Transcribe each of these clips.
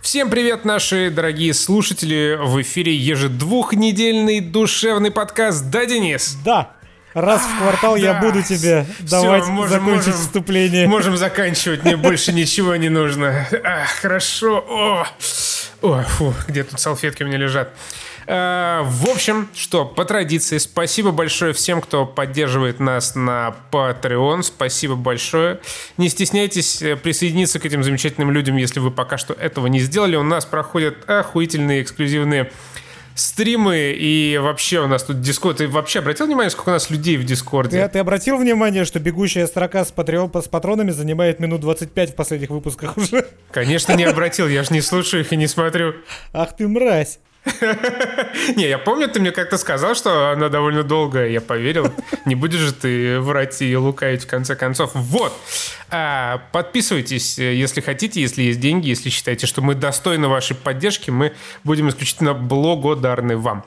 Всем привет, наши дорогие слушатели! В эфире ежедвухнедельный душевный подкаст «Да, Денис?» Да, раз в квартал я Да. буду тебе давать можем- закончить можем- вступление. Можем заканчивать, мне больше ничего не нужно. А, хорошо. О, О, фу, где тут салфетки у меня лежат? А, в общем, что, по традиции, спасибо большое всем, кто поддерживает нас на Patreon. Спасибо большое. Не стесняйтесь э, присоединиться к этим замечательным людям, если вы пока что этого не сделали. У нас проходят охуительные эксклюзивные стримы, и вообще у нас тут дискорд. Ты вообще обратил внимание, сколько у нас людей в дискорде? Ты, ты обратил внимание, что бегущая строка с, патреон, с патронами занимает минут 25 в последних выпусках уже? Конечно, не обратил, я же не слушаю их и не смотрю. Ах ты мразь. Не, я помню, ты мне как-то сказал, что она довольно долгая, я поверил. Не будешь же ты врать и лукавить в конце концов. Вот. А, подписывайтесь, если хотите, если есть деньги, если считаете, что мы достойны вашей поддержки, мы будем исключительно благодарны вам.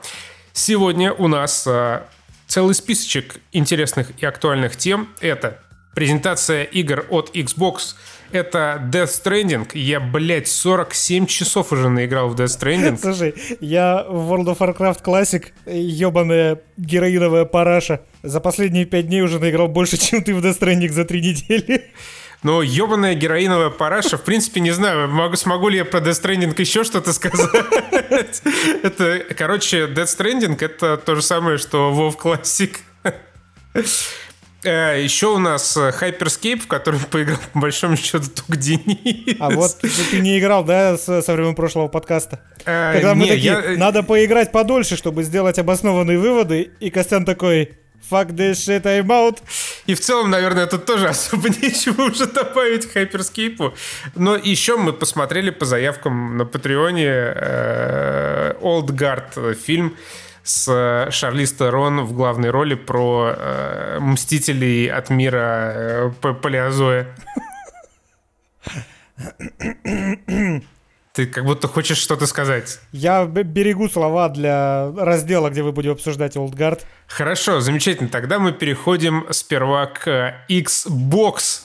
Сегодня у нас а, целый списочек интересных и актуальных тем. Это презентация игр от Xbox, это Death Stranding. Я, блядь, 47 часов уже наиграл в Death Stranding. Слушай, я в World of Warcraft Classic, ебаная героиновая параша, за последние пять дней уже наиграл больше, чем ты в Death Stranding за три недели. Но ебаная героиновая параша, в принципе, не знаю, могу, смогу ли я про Death Stranding еще что-то сказать. Это, короче, Death Stranding — это то же самое, что WoW Classic. Э, Еще у нас э, Hyperscape, в который поиграл, по большому счету, только Денис. А вот ты, не играл, да, со, времен прошлого подкаста? Э, Когда мы такие, я- надо поиграть подольше, чтобы сделать обоснованные выводы, и Костян такой, fuck this shit, I'm out. И в целом, наверное, тут тоже особо нечего уже добавить к Hyperscape. Но еще мы посмотрели по заявкам на Патреоне Old Guard фильм с э, Шарлиз Терон в главной роли про э, мстителей от мира э, Палеозоя. Ты как будто хочешь что-то сказать. Я берегу слова для раздела, где вы будете обсуждать Guard. Хорошо, замечательно. Тогда мы переходим сперва к Xbox.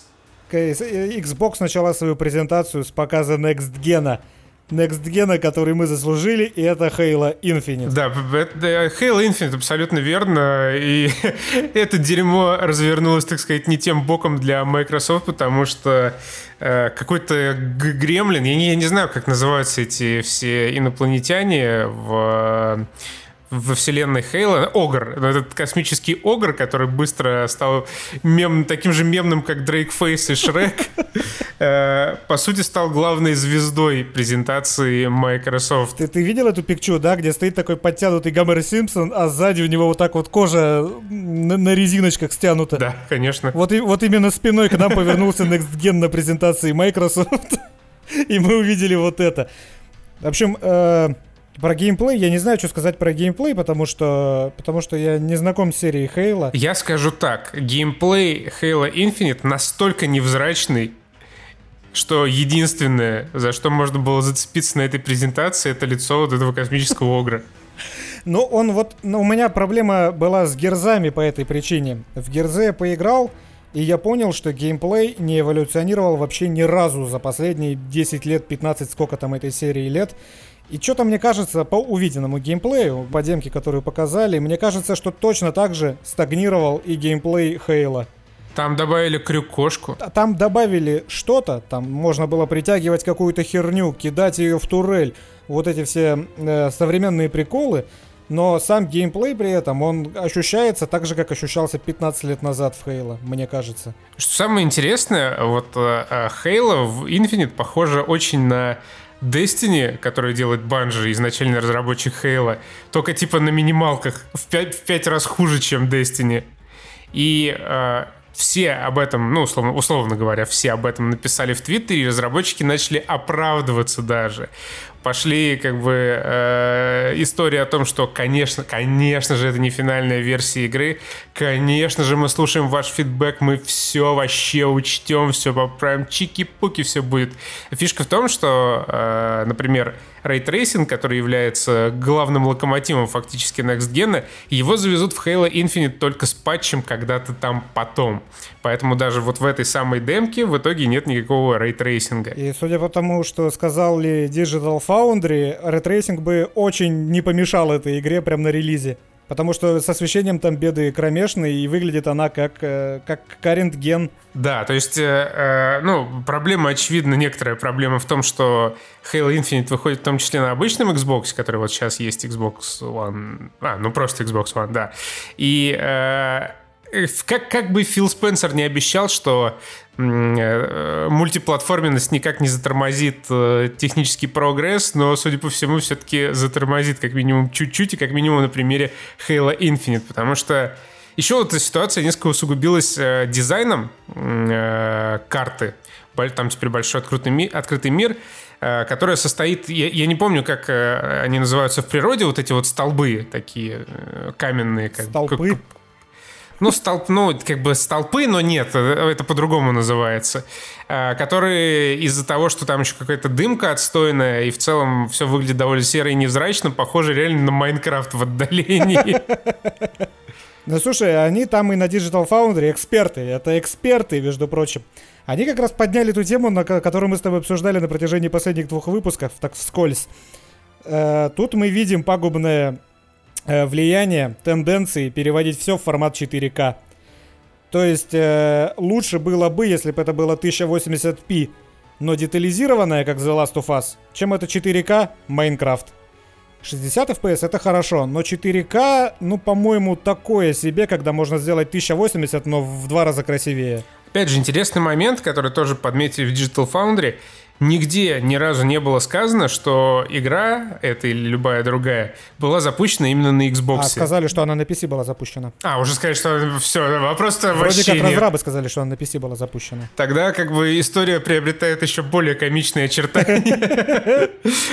Э, Xbox начала свою презентацию с показа Next Gen. Next Gen, который мы заслужили, и это Halo Infinite. Да, Halo Infinite абсолютно верно. И это дерьмо развернулось, так сказать, не тем боком для Microsoft, потому что э, какой-то гремлин, я не, я не знаю, как называются эти все инопланетяне в во вселенной Хейла, Огр, ну, этот космический Огр, который быстро стал мем, таким же мемным, как Дрейк Фейс и Шрек, э, по сути, стал главной звездой презентации Microsoft. Ты, ты видел эту пикчу, да, где стоит такой подтянутый Гомер Симпсон, а сзади у него вот так вот кожа на, на резиночках стянута. Да, конечно. Вот, и, вот именно спиной к нам повернулся Next Gen на презентации Microsoft. И мы увидели вот это. В общем, э, про геймплей я не знаю, что сказать про геймплей, потому что, потому что я не знаком с серией Хейла. Я скажу так, геймплей Halo Infinite настолько невзрачный, что единственное, за что можно было зацепиться на этой презентации, это лицо вот этого космического огра. Ну, он вот, ну, у меня проблема была с герзами по этой причине. В герзе я поиграл, и я понял, что геймплей не эволюционировал вообще ни разу за последние 10 лет, 15, сколько там этой серии лет. И что-то мне кажется, по увиденному геймплею, по демке, которую показали, мне кажется, что точно так же стагнировал и геймплей Хейла. Там добавили крюк-кошку. Там добавили что-то, там можно было притягивать какую-то херню, кидать ее в турель, вот эти все э, современные приколы, но сам геймплей при этом, он ощущается так же, как ощущался 15 лет назад в Хейла, мне кажется. Что самое интересное, вот э, э, Halo в Infinite похоже очень на Destiny, который делает Bungie, изначальный разработчик Halo, только типа на минималках в 5, в пять раз хуже, чем Destiny. И э, все об этом, ну, условно, условно говоря, все об этом написали в Твиттере, и разработчики начали оправдываться даже. Пошли как бы э, истории о том, что, конечно, конечно же, это не финальная версия игры, конечно же, мы слушаем ваш фидбэк, мы все вообще учтем, все поправим, чики-пуки, все будет. Фишка в том, что, э, например, рейтрейсинг, который является главным локомотивом фактически Next Gen, его завезут в Halo Infinite только с патчем когда-то там потом. Поэтому даже вот в этой самой демке в итоге нет никакого рейтрейсинга. И судя по тому, что сказали Digital Foundry, рейтрейсинг бы очень не помешал этой игре прямо на релизе. Потому что с освещением там беды кромешные, и выглядит она как, э, как current gen. Да, то есть, э, э, ну, проблема, очевидно, некоторая проблема в том, что Halo Infinite выходит в том числе на обычном Xbox, который вот сейчас есть Xbox One, а, ну просто Xbox One, да. И э, как, как бы Фил Спенсер не обещал, что Э, мультиплатформенность никак не затормозит э, технический прогресс, но, судя по всему, все-таки затормозит как минимум чуть-чуть, и как минимум на примере Halo Infinite, потому что еще вот эта ситуация несколько усугубилась э, дизайном карты. Там теперь большой открытый, ми- открытый мир, которая состоит, я, я не помню, как они называются в природе, вот эти вот столбы такие каменные. Как, Столпы? Как, ну, столб, ну, как бы столпы, но нет, э, это по-другому называется, э, которые из-за того, что там еще какая-то дымка отстойная, и в целом все выглядит довольно серо и невзрачно, похоже реально на Майнкрафт в отдалении. Ну, слушай, они там и на Digital Foundry эксперты, это эксперты, между прочим. Они как раз подняли ту тему, на которую мы с тобой обсуждали на протяжении последних двух выпусков, так вскользь. Э, тут мы видим пагубное влияние, тенденции переводить все в формат 4К. То есть э, лучше было бы, если бы это было 1080p, но детализированное, как The Last of Us, чем это 4К Майнкрафт. 60 FPS это хорошо, но 4К, ну, по-моему, такое себе, когда можно сделать 1080, но в два раза красивее. Опять же, интересный момент, который тоже подметили в Digital Foundry. Нигде ни разу не было сказано, что игра, эта или любая другая, была запущена именно на Xbox. А сказали, что она на PC была запущена. А, уже сказали, что все, вопрос-то Вроде как разрабы сказали, что она на PC была запущена. Тогда как бы история приобретает еще более комичные очертания.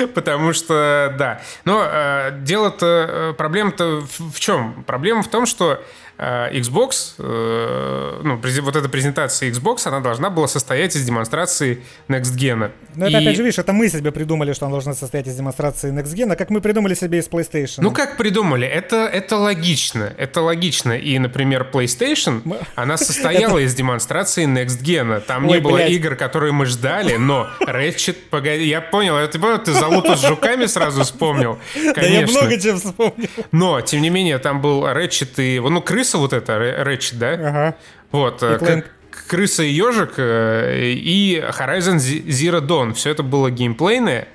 Потому что, да. Но э, дело-то, э, проблема-то в чем? Проблема в том, что Xbox, э, ну, вот эта презентация Xbox, она должна была состоять из демонстрации Next Gen. Ну, это, и... опять же, видишь, это мы себе придумали, что она должна состоять из демонстрации Next Gen, а как мы придумали себе из PlayStation. Ну, как придумали? Это, это логично. Это логично. И, например, PlayStation, мы... она состояла из демонстрации Next Gen. Там не было игр, которые мы ждали, но Ratchet, погоди, я понял, ты залупу с жуками сразу вспомнил. Конечно. Да я много чего вспомнил. Но, тем не менее, там был Ratchet и... Ну, крыс крыса вот эта, Рэчет, да? Ага. Вот. Как, крыса и ежик э, и Horizon Zero Dawn. Все это было геймплейное.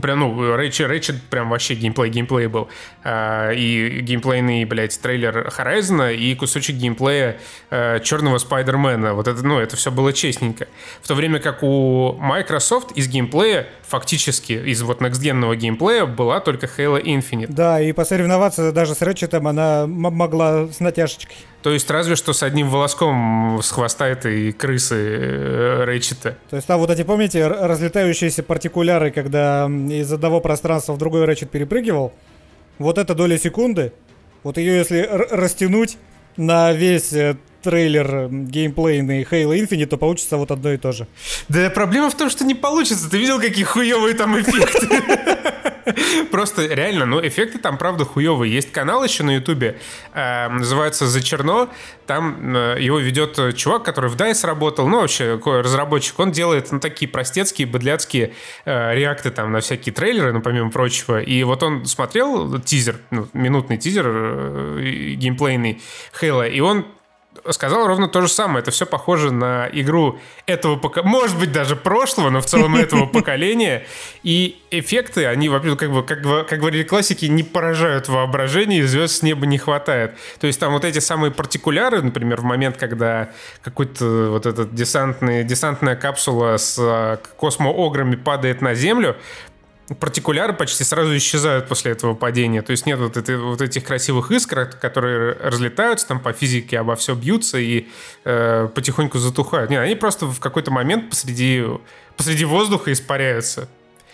Прям, ну, Рэйчет, Рэйчет прям вообще геймплей, геймплей был. А, и геймплейный, блядь, трейлер Horizon и кусочек геймплея а, черного Спайдермена. Вот это, ну, это все было честненько. В то время как у Microsoft из геймплея фактически, из вот некстгенного геймплея была только Halo Infinite. Да, и посоревноваться даже с Рэчетом она могла с натяжечкой. То есть разве что с одним волоском с хвоста этой крысы э, Рэчета. То есть там вот эти, помните, разлетающиеся партикуляры, когда из одного пространства в другой Рэчет перепрыгивал? Вот эта доля секунды, вот ее если растянуть на весь э, трейлер геймплейный Halo Infinite, то получится вот одно и то же. Да проблема в том, что не получится. Ты видел, какие хуевые там эффекты? Просто реально, ну, эффекты там, правда, хуевые. Есть канал еще на Ютубе, э, называется «За черно». Там э, его ведет чувак, который в DICE работал, ну, вообще, разработчик. Он делает, ну, такие простецкие, быдляцкие э, реакты там на всякие трейлеры, ну, помимо прочего. И вот он смотрел тизер, ну, минутный тизер э, геймплейный Хейла, и он сказал ровно то же самое. Это все похоже на игру этого поколения, может быть, даже прошлого, но в целом этого поколения. И эффекты, они, вообще, как бы, как, как говорили классики, не поражают воображение, и звезд с неба не хватает. То есть там вот эти самые партикуляры, например, в момент, когда какой-то вот этот десантный, десантная капсула с а, космоограми падает на Землю, партикуляры почти сразу исчезают после этого падения. То есть нет вот, этой, вот этих красивых искр, которые разлетаются, там по физике обо все бьются и э, потихоньку затухают. Нет, они просто в какой-то момент посреди, посреди воздуха испаряются.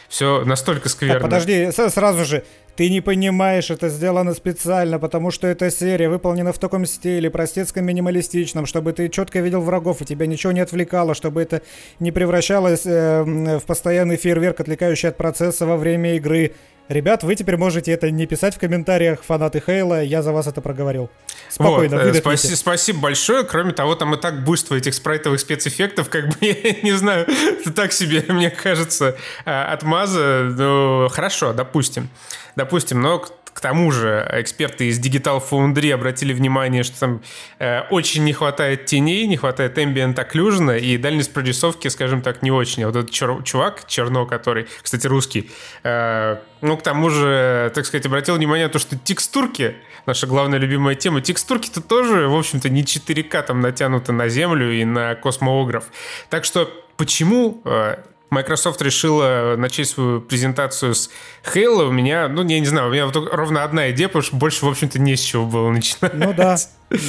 Все настолько скверно. Так, подожди, сразу же, ты не понимаешь, это сделано специально, потому что эта серия выполнена в таком стиле, простецком минималистичном, чтобы ты четко видел врагов, и тебя ничего не отвлекало, чтобы это не превращалось э, в постоянный фейерверк, отвлекающий от процесса во время игры. Ребят, вы теперь можете это не писать в комментариях, фанаты Хейла, я за вас это проговорил. Спокойно, вот, э, спаси, Спасибо большое. Кроме того, там и так буйство этих спрайтовых спецэффектов, как бы, я не знаю, так себе, мне кажется, а, отмаза. Ну, хорошо, допустим. Допустим, но к тому же эксперты из Digital Foundry обратили внимание, что там э, очень не хватает теней, не хватает ambient occlusion, и дальность прорисовки, скажем так, не очень. А вот этот чер- чувак, Черно, который, кстати, русский, э, ну, к тому же, так сказать, обратил внимание на то, что текстурки, наша главная любимая тема, текстурки-то тоже, в общем-то, не 4К там натянуты на землю и на космоограф. Так что почему э, Microsoft решила начать свою презентацию с Halo, у меня, ну, я не знаю, у меня ровно одна идея, потому что больше, в общем-то, не с чего было начинать. Ну да,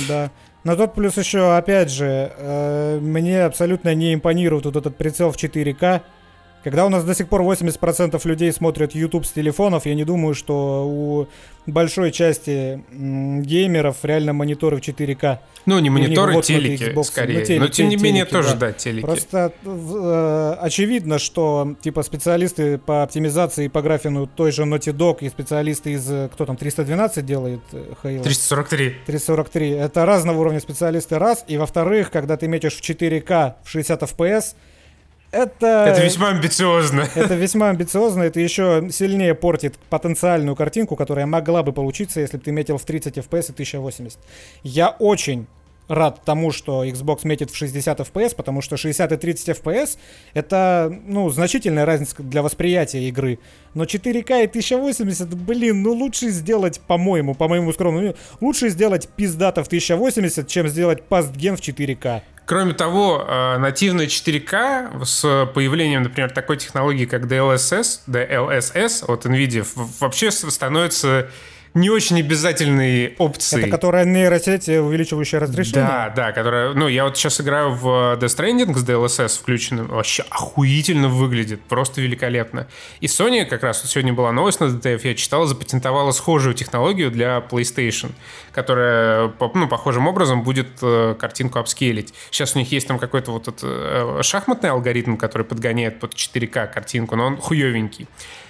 да. Но тут плюс еще, опять же, э, мне абсолютно не импонирует вот этот прицел в 4К. Когда у нас до сих пор 80% людей смотрят YouTube с телефонов, я не думаю, что у большой части геймеров реально мониторы в 4К. Ну, не мониторы, вот телеки, Xbox, скорее. Ну, телек, Но, тем не менее, телеки, тоже, да, да телеки. Просто э, очевидно, что, типа, специалисты по оптимизации и по графину той же Naughty Dog и специалисты из, кто там, 312 делает э, Halo? 343. 343. Это разного уровня специалисты, раз. И, во-вторых, когда ты метишь в 4К в 60 FPS, это... Это весьма амбициозно. Это весьма амбициозно. Это еще сильнее портит потенциальную картинку, которая могла бы получиться, если бы ты метил в 30 FPS и 1080. Я очень рад тому, что Xbox метит в 60 FPS, потому что 60 и 30 FPS это, ну, значительная разница для восприятия игры. Но 4К и 1080, блин, ну лучше сделать, по-моему, по моему скромному, лучше сделать пиздата в 1080, чем сделать пастген в 4К. Кроме того, э, нативная 4К с появлением, например, такой технологии, как DLSS, DLSS от NVIDIA, вообще становится не очень обязательной опции. Это которая нейросеть, увеличивающая разрешение? Да, да, которая... Ну, я вот сейчас играю в Death Stranding с DLSS включенным. Вообще охуительно выглядит. Просто великолепно. И Sony, как раз вот сегодня была новость на DTF, я читал, запатентовала схожую технологию для PlayStation, которая, ну, похожим образом будет э, картинку апскейлить. Сейчас у них есть там какой-то вот этот э, шахматный алгоритм, который подгоняет под 4К картинку, но он хуевенький.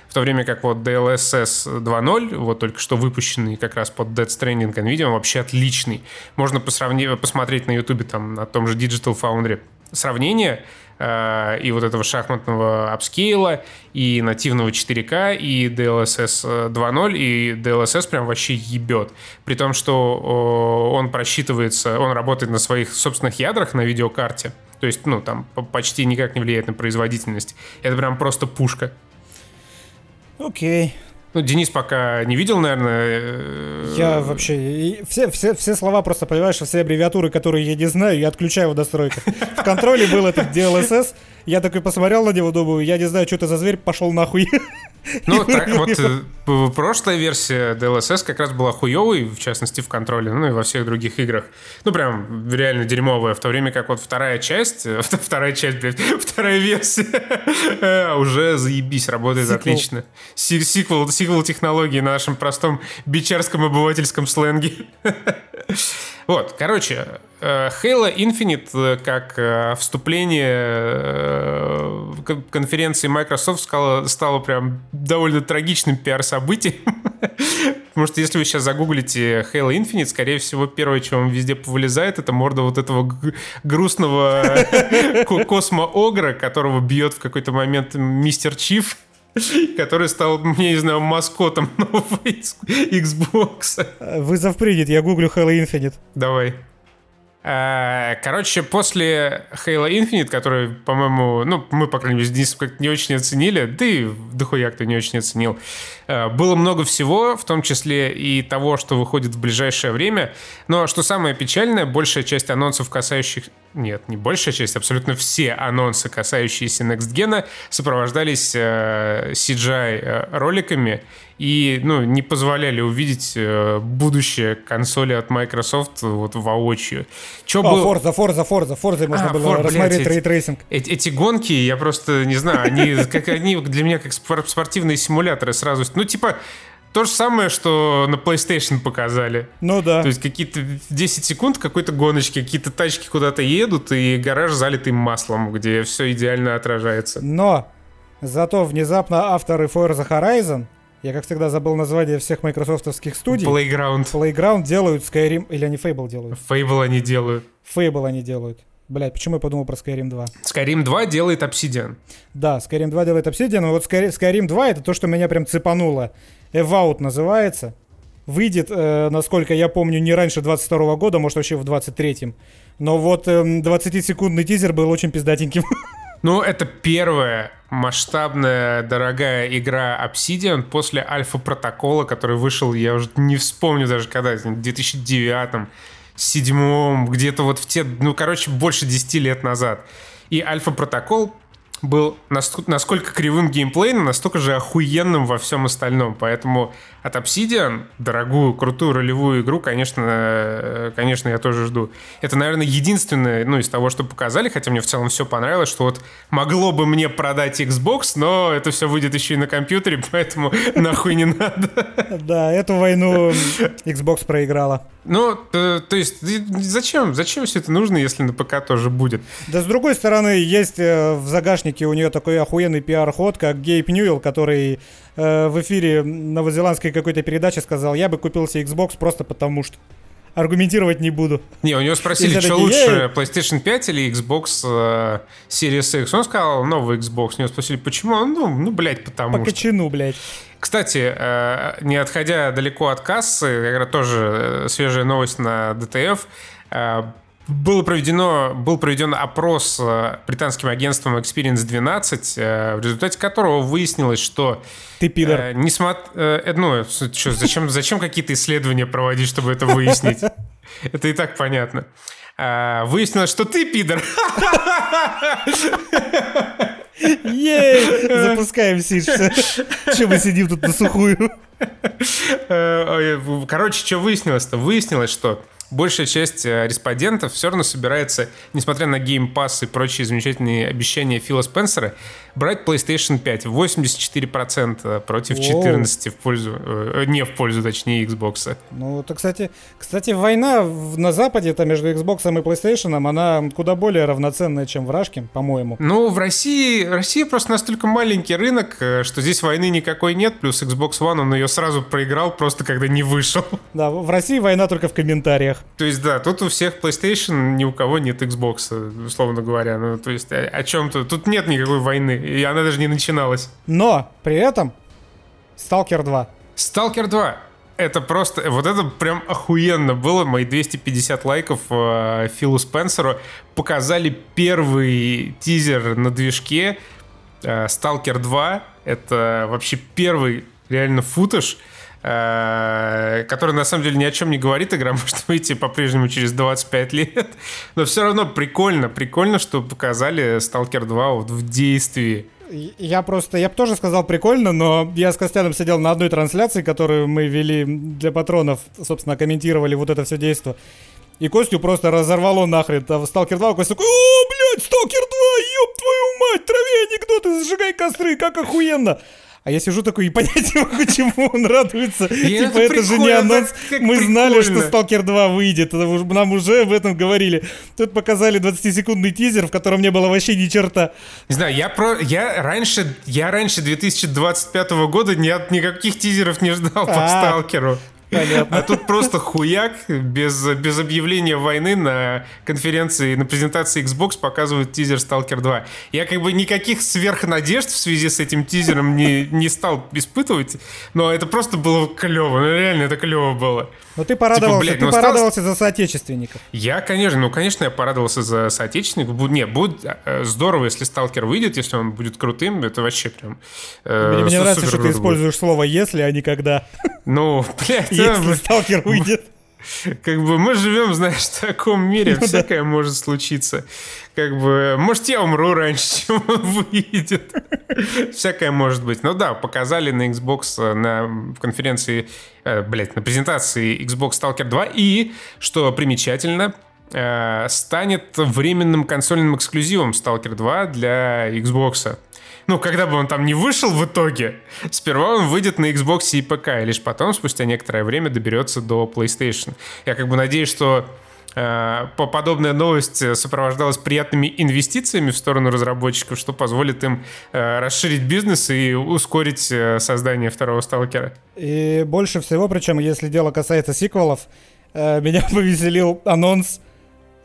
В то время как вот DLSS 2.0, вот только что выпущенный как раз под Dead Stranding NVIDIA, вообще отличный. Можно посравнить, посмотреть на YouTube там на том же Digital Foundry сравнение э, и вот этого шахматного апскейла, и нативного 4К, и DLSS 2.0, и DLSS прям вообще ебет. При том, что он просчитывается, он работает на своих собственных ядрах на видеокарте, то есть, ну, там почти никак не влияет на производительность. Это прям просто пушка. Окей. Ну, Денис пока не видел, наверное. Э, я вообще... Все, все, все слова просто, понимаешь, все аббревиатуры, которые я не знаю, я отключаю в настройках. В контроле был этот DLSS, я такой посмотрел на него, думаю, я не знаю, что это за зверь, пошел нахуй. Ну, так вот, прошлая версия DLSS как раз была хуевой, в частности, в контроле, ну и во всех других играх. Ну, прям реально дерьмовая, в то время как вот вторая часть, э, вторая часть, блядь, вторая версия э, уже заебись, работает сиквел. отлично. Сиквел, сиквел технологии на нашем простом бичарском обывательском сленге. Вот, короче, э, Halo Infinite э, как э, вступление конференции Microsoft стало, прям довольно трагичным пиар-событием. Потому что если вы сейчас загуглите Halo Infinite, скорее всего, первое, что вам везде повылезает, это морда вот этого грустного космо-огра, которого бьет в какой-то момент мистер Чиф. Который стал, я не знаю, маскотом нового Xbox. Вызов принят, я гуглю Halo Infinite. Давай. Э, короче, после Halo Infinite, который, по-моему, ну, мы, по крайней мере, Денис как не очень оценили, да и дохуя кто не очень оценил, э, было много всего, в том числе и того, что выходит в ближайшее время. Но что самое печальное, большая часть анонсов, касающих, нет, не большая часть, абсолютно все анонсы, касающиеся Next Gen, сопровождались э, CGI-роликами и ну, не позволяли увидеть э, будущее консоли от Microsoft вот воочию. Чё О, был... Forza, Forza, Forza, Forza можно а, было For, рассмотреть рейтрейсинг. Эти, эти гонки, я просто не знаю, они, как, они для меня как спортивные симуляторы сразу. Ну, типа, то же самое, что на PlayStation показали. Ну да. То есть какие-то 10 секунд какой-то гоночки, какие-то тачки куда-то едут, и гараж залитый маслом, где все идеально отражается. Но зато внезапно авторы Forza Horizon, я как всегда забыл название всех майкрософтовских студий. Playground. Playground делают Skyrim, или они Fable делают? Fable они делают. Fable они делают. Блять, почему я подумал про Skyrim 2? Skyrim 2 делает Obsidian. Да, Skyrim 2 делает Obsidian, но вот Skyrim 2 это то, что меня прям цепануло. Evout называется. Выйдет, э, насколько я помню, не раньше 22 года, может вообще в 23-м. Но вот э, 20-секундный тизер был очень пиздатеньким. Ну, это первая масштабная, дорогая игра Obsidian после альфа-протокола, который вышел, я уже не вспомню даже когда, в 2009 седьмом, где-то вот в те, ну, короче, больше 10 лет назад. И альфа-протокол был насколько кривым геймплейным, настолько же охуенным во всем остальном. Поэтому от Obsidian дорогую, крутую ролевую игру, конечно, э, конечно, я тоже жду. Это, наверное, единственное, ну, из того, что показали, хотя мне в целом все понравилось, что вот могло бы мне продать Xbox, но это все выйдет еще и на компьютере, поэтому нахуй не надо. Да, эту войну Xbox проиграла. Ну, то, то есть, зачем? Зачем все это нужно, если на ПК тоже будет? Да, с другой стороны, есть э, в загашнике у нее такой охуенный пиар-ход, как Гейб Ньюэлл, который э, в эфире новозеландской какой-то передачи сказал, я бы купил себе Xbox просто потому что. Аргументировать не буду. Не, у него спросили, что лучше, PlayStation 5 или Xbox э, Series X. Он сказал, новый Xbox. У него спросили, почему? Он, ну, ну, блядь, потому По что. кочану, блядь. Кстати, э, не отходя далеко от кассы, как тоже э, свежая новость на DTF, э, было проведено, был проведен опрос британским агентством Experience 12, в результате которого выяснилось, что... Ты пидор. Э, несмотря, э, ну, что, зачем, зачем какие-то исследования проводить, чтобы это выяснить? Это и так понятно. Выяснилось, что ты пидор. Ей! Запускаем Сидж. Че мы сидим тут на сухую? Э, короче, что выяснилось-то? Выяснилось, что большая часть э, респондентов все равно собирается, несмотря на Game Pass и прочие замечательные обещания Фила Спенсера, брать PlayStation 5. 84% против Воу. 14% в пользу, э, не в пользу, точнее, Xbox. Ну, это, кстати, кстати, война на Западе это между Xbox и PlayStation, она куда более равноценная, чем в Рашке, по-моему. Ну, в России, Россия просто настолько маленький рынок, э, что здесь войны никакой нет, плюс Xbox One, он ее сразу проиграл просто когда не вышел. Да, в России война только в комментариях. То есть, да, тут у всех PlayStation, ни у кого нет Xbox, условно говоря. Ну, то есть, о, о чем-то... Тут нет никакой войны, и она даже не начиналась. Но, при этом, Stalker 2. Stalker 2 это просто, вот это прям охуенно было. Мои 250 лайков э, Филу Спенсеру показали первый тизер на движке э, Stalker 2. Это вообще первый реально футаж. Э, который на самом деле ни о чем не говорит. Игра может выйти по-прежнему через 25 лет. Но все равно прикольно, прикольно, что показали Stalker 2 вот в действии. Я просто, я бы тоже сказал прикольно, но я с Костяном сидел на одной трансляции, которую мы вели для патронов, собственно, комментировали вот это все действие. И Костю просто разорвало нахрен. Там Сталкер 2, Костя такой, о, блядь, Сталкер 2, ёб твою мать, трави анекдоты, зажигай костры, как охуенно. А я сижу такой и понять не могу, чему он радуется. И типа, это, это же не анонс. Мы прикольно. знали, что Сталкер 2 выйдет. Нам уже об этом говорили. Тут показали 20-секундный тизер, в котором не было вообще ни черта. Не знаю, я про... Я раньше, я раньше 2025 года ни от никаких тизеров не ждал по а. Сталкеру. Понятно. А тут просто хуяк, без, без объявления войны на конференции, на презентации Xbox показывают тизер Stalker 2. Я как бы никаких сверхнадежд в связи с этим тизером не, не стал испытывать, но это просто было клево, ну реально это клево было. Но ты порадовался, типа, блядь, ты ну, порадовался осталось... за соотечественников. Я, конечно, ну, конечно, я порадовался за соотечественников. Не, будет э, здорово, если Сталкер выйдет, если он будет крутым, это вообще прям э, Мне, мне нравится, что ты используешь слово «если», а не «когда». Ну, блядь. Если Сталкер выйдет. Как бы мы живем, знаешь, в таком мире, Ну всякое может случиться. Как бы, может, я умру раньше, чем он выйдет. Всякое может быть. Ну да, показали на Xbox э, на конференции, э, блядь, на презентации Xbox Stalker 2. И, что примечательно, э, станет временным консольным эксклюзивом Stalker 2 для Xbox. Ну, когда бы он там не вышел в итоге, сперва он выйдет на Xbox и ПК, и лишь потом, спустя некоторое время, доберется до PlayStation. Я как бы надеюсь, что э, по подобная новость сопровождалась приятными инвестициями в сторону разработчиков, что позволит им э, расширить бизнес и ускорить э, создание второго сталкера. И больше всего, причем, если дело касается сиквелов, меня повеселил анонс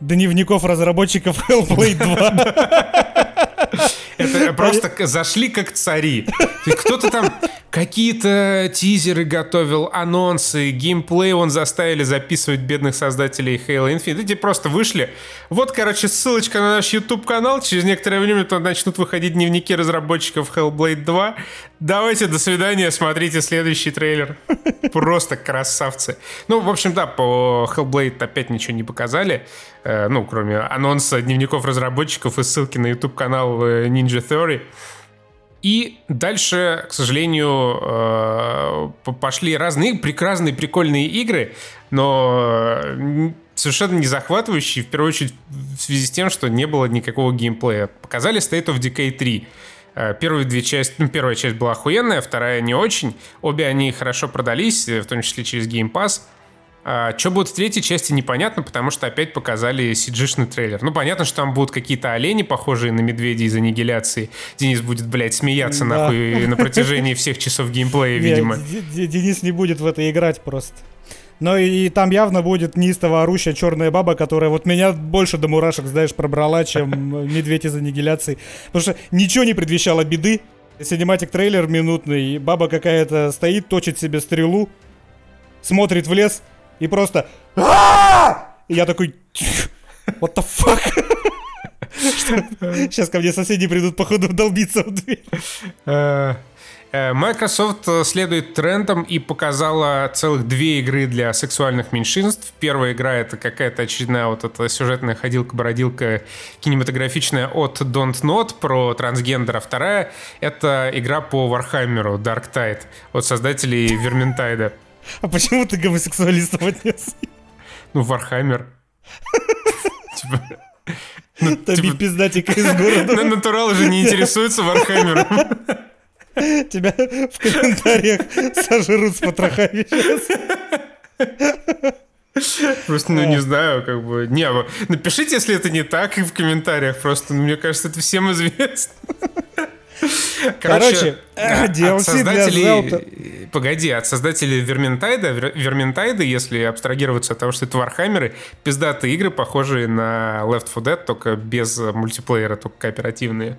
дневников разработчиков Hellblade 2. Это просто зашли как цари. Кто-то там какие-то тизеры готовил, анонсы, геймплей он заставили записывать бедных создателей Halo Infinite. Эти просто вышли. Вот, короче, ссылочка на наш YouTube-канал. Через некоторое время там начнут выходить дневники разработчиков Hellblade 2. Давайте, до свидания, смотрите следующий трейлер. Просто красавцы. Ну, в общем, да, по Hellblade опять ничего не показали. Э, Ну, кроме анонса дневников разработчиков и ссылки на YouTube-канал э, Ninja Theory. И дальше, к сожалению, э, пошли разные прекрасные, прикольные игры, но э, совершенно не захватывающие, в первую очередь в связи с тем, что не было никакого геймплея. Показали State of Decay 3. Э, Первые две части, ну, первая часть была охуенная, вторая не очень. Обе они хорошо продались, в том числе через Game Pass. А, что будет в третьей части, непонятно, потому что опять показали cg трейлер. Ну, понятно, что там будут какие-то олени, похожие на медведей из аннигиляции. Денис будет, блядь, смеяться Да. нахуй на протяжении всех часов геймплея, видимо. Денис не будет в это играть просто. Но и, там явно будет неистово орущая черная баба, которая вот меня больше до мурашек, знаешь, пробрала, чем медведь из аннигиляции. Потому что ничего не предвещало беды. Синематик трейлер минутный, и баба какая-то стоит, точит себе стрелу, смотрит в лес и просто... И я такой... What the fuck? Сейчас ко мне соседи придут, походу, долбиться в дверь. Microsoft следует трендам и показала целых две игры для сексуальных меньшинств. Первая игра это какая-то очередная вот эта сюжетная ходилка-бородилка кинематографичная от Dontnod про трансгендера. Вторая это игра по Вархаммеру Darktide от создателей Верментайда. А почему ты гомосексуалистов отнес? Ну, Вархаммер. Типа, Тоби типа- пиздатика из города. на- Натуралы же не интересуются Вархаммером. Тебя в комментариях сожрут с потрохами сейчас. Просто, ну, не знаю, как бы... Не, вы напишите, если это не так, и в комментариях просто. Ну, мне кажется, это всем известно. Короче, а, DLC от для создателей... Zelda. Погоди, от создателей Верментайда, Вер- Верментайда, если абстрагироваться от того, что это Вархаммеры, пиздатые игры, похожие на Left 4 Dead, только без э, мультиплеера, только кооперативные.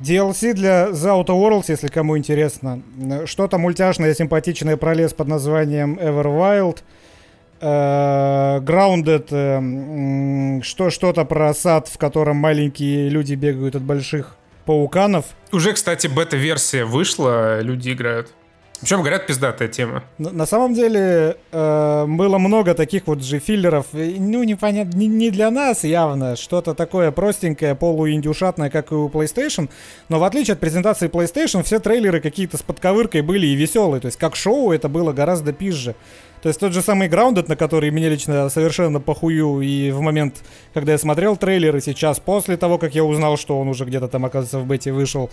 DLC для The Outer Worlds, если кому интересно. Что-то мультяшное, симпатичное про лес под названием Everwild. Э, Grounded, э, что, что-то про сад, в котором маленькие люди бегают от больших пауканов. Уже, кстати, бета-версия вышла, люди играют. Причем, говорят, пиздатая тема. На на самом деле э, было много таких вот же филлеров. Ну, непонятно, не, не для нас явно. Что-то такое простенькое, полуиндюшатное, как и у PlayStation. Но в отличие от презентации PlayStation, все трейлеры какие-то с подковыркой были и веселые. То есть как шоу это было гораздо пизже. То есть тот же самый Grounded, на который мне лично совершенно похую и в момент, когда я смотрел трейлер, и сейчас, после того, как я узнал, что он уже где-то там, оказывается, в бете вышел,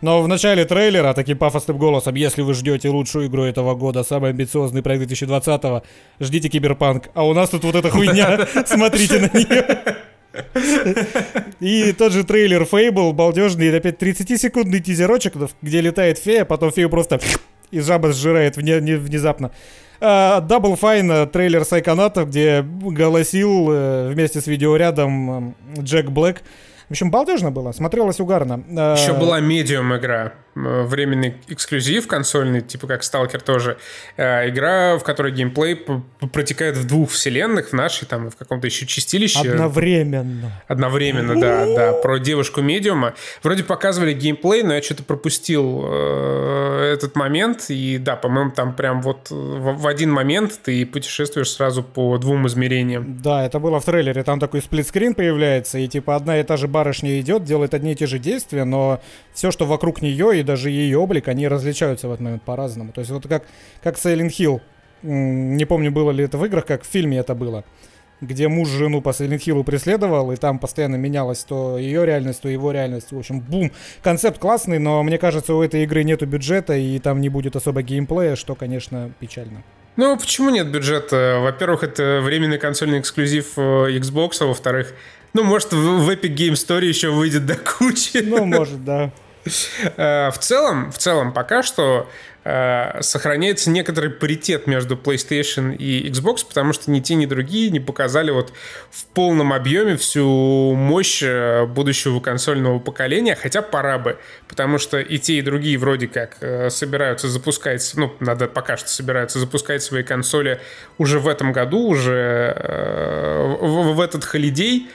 но в начале трейлера таким пафосным голосом, если вы ждете лучшую игру этого года, самый амбициозный проект 2020-го, ждите Киберпанк. А у нас тут вот эта хуйня, смотрите на нее. И тот же трейлер Fable, балдежный, опять 30-секундный тизерочек, где летает фея, потом фею просто и жаба сжирает вне- не- внезапно. Double Fine, э, трейлер Сайконатов, где голосил э, вместе с видеорядом Джек Блэк. В общем, балдежно было, смотрелось угарно. А, Еще была медиум игра. Временный эксклюзив консольный, типа как Сталкер тоже. Э, игра, в которой геймплей протекает в двух вселенных, в нашей там в каком-то еще чистилище. Одновременно. Одновременно, да, да. Про девушку-медиума. Вроде показывали геймплей, но я что-то пропустил э, этот момент. И да, по-моему, там прям вот в, один момент ты путешествуешь сразу по двум измерениям. Да, это было в трейлере. Там такой сплитскрин появляется, и типа одна и та же барышня идет, делает одни и те же действия, но все, что вокруг нее даже ее облик, они различаются в этот момент по-разному. То есть вот как, как Silent Hill. Не помню, было ли это в играх, как в фильме это было где муж жену по Silent Hill преследовал, и там постоянно менялась то ее реальность, то его реальность. В общем, бум. Концепт классный, но мне кажется, у этой игры нету бюджета, и там не будет особо геймплея, что, конечно, печально. Ну, почему нет бюджета? Во-первых, это временный консольный эксклюзив э, Xbox, а во-вторых, ну, может, в Epic Game Story еще выйдет до кучи. Ну, может, да. Э, в целом, в целом, пока что э, сохраняется некоторый паритет между PlayStation и Xbox, потому что ни те, ни другие не показали вот в полном объеме всю мощь э, будущего консольного поколения, хотя пора бы, потому что и те, и другие вроде как собираются запускать, ну, надо пока что собираются запускать свои консоли уже в этом году, уже в, в этот холидей,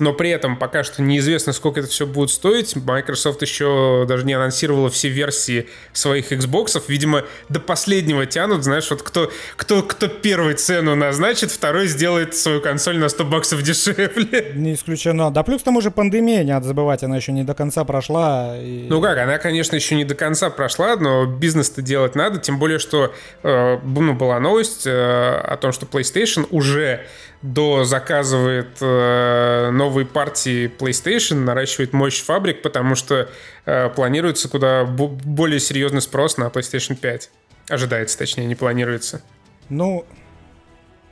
но при этом пока что неизвестно, сколько это все будет стоить. Microsoft еще даже не анонсировала все версии своих Xbox. Видимо, до последнего тянут, знаешь, вот кто, кто, кто первый цену назначит, второй сделает свою консоль на 100 баксов дешевле. Не исключено. Да плюс к тому же пандемия, не надо забывать, она еще не до конца прошла. И... Ну как, она, конечно, еще не до конца прошла, но бизнес-то делать надо, тем более, что э, ну, была новость э, о том, что PlayStation уже до заказывает э, новые партии PlayStation, наращивает мощь фабрик, потому что э, планируется куда более серьезный спрос на PlayStation 5. Ожидается, точнее, не планируется. Ну,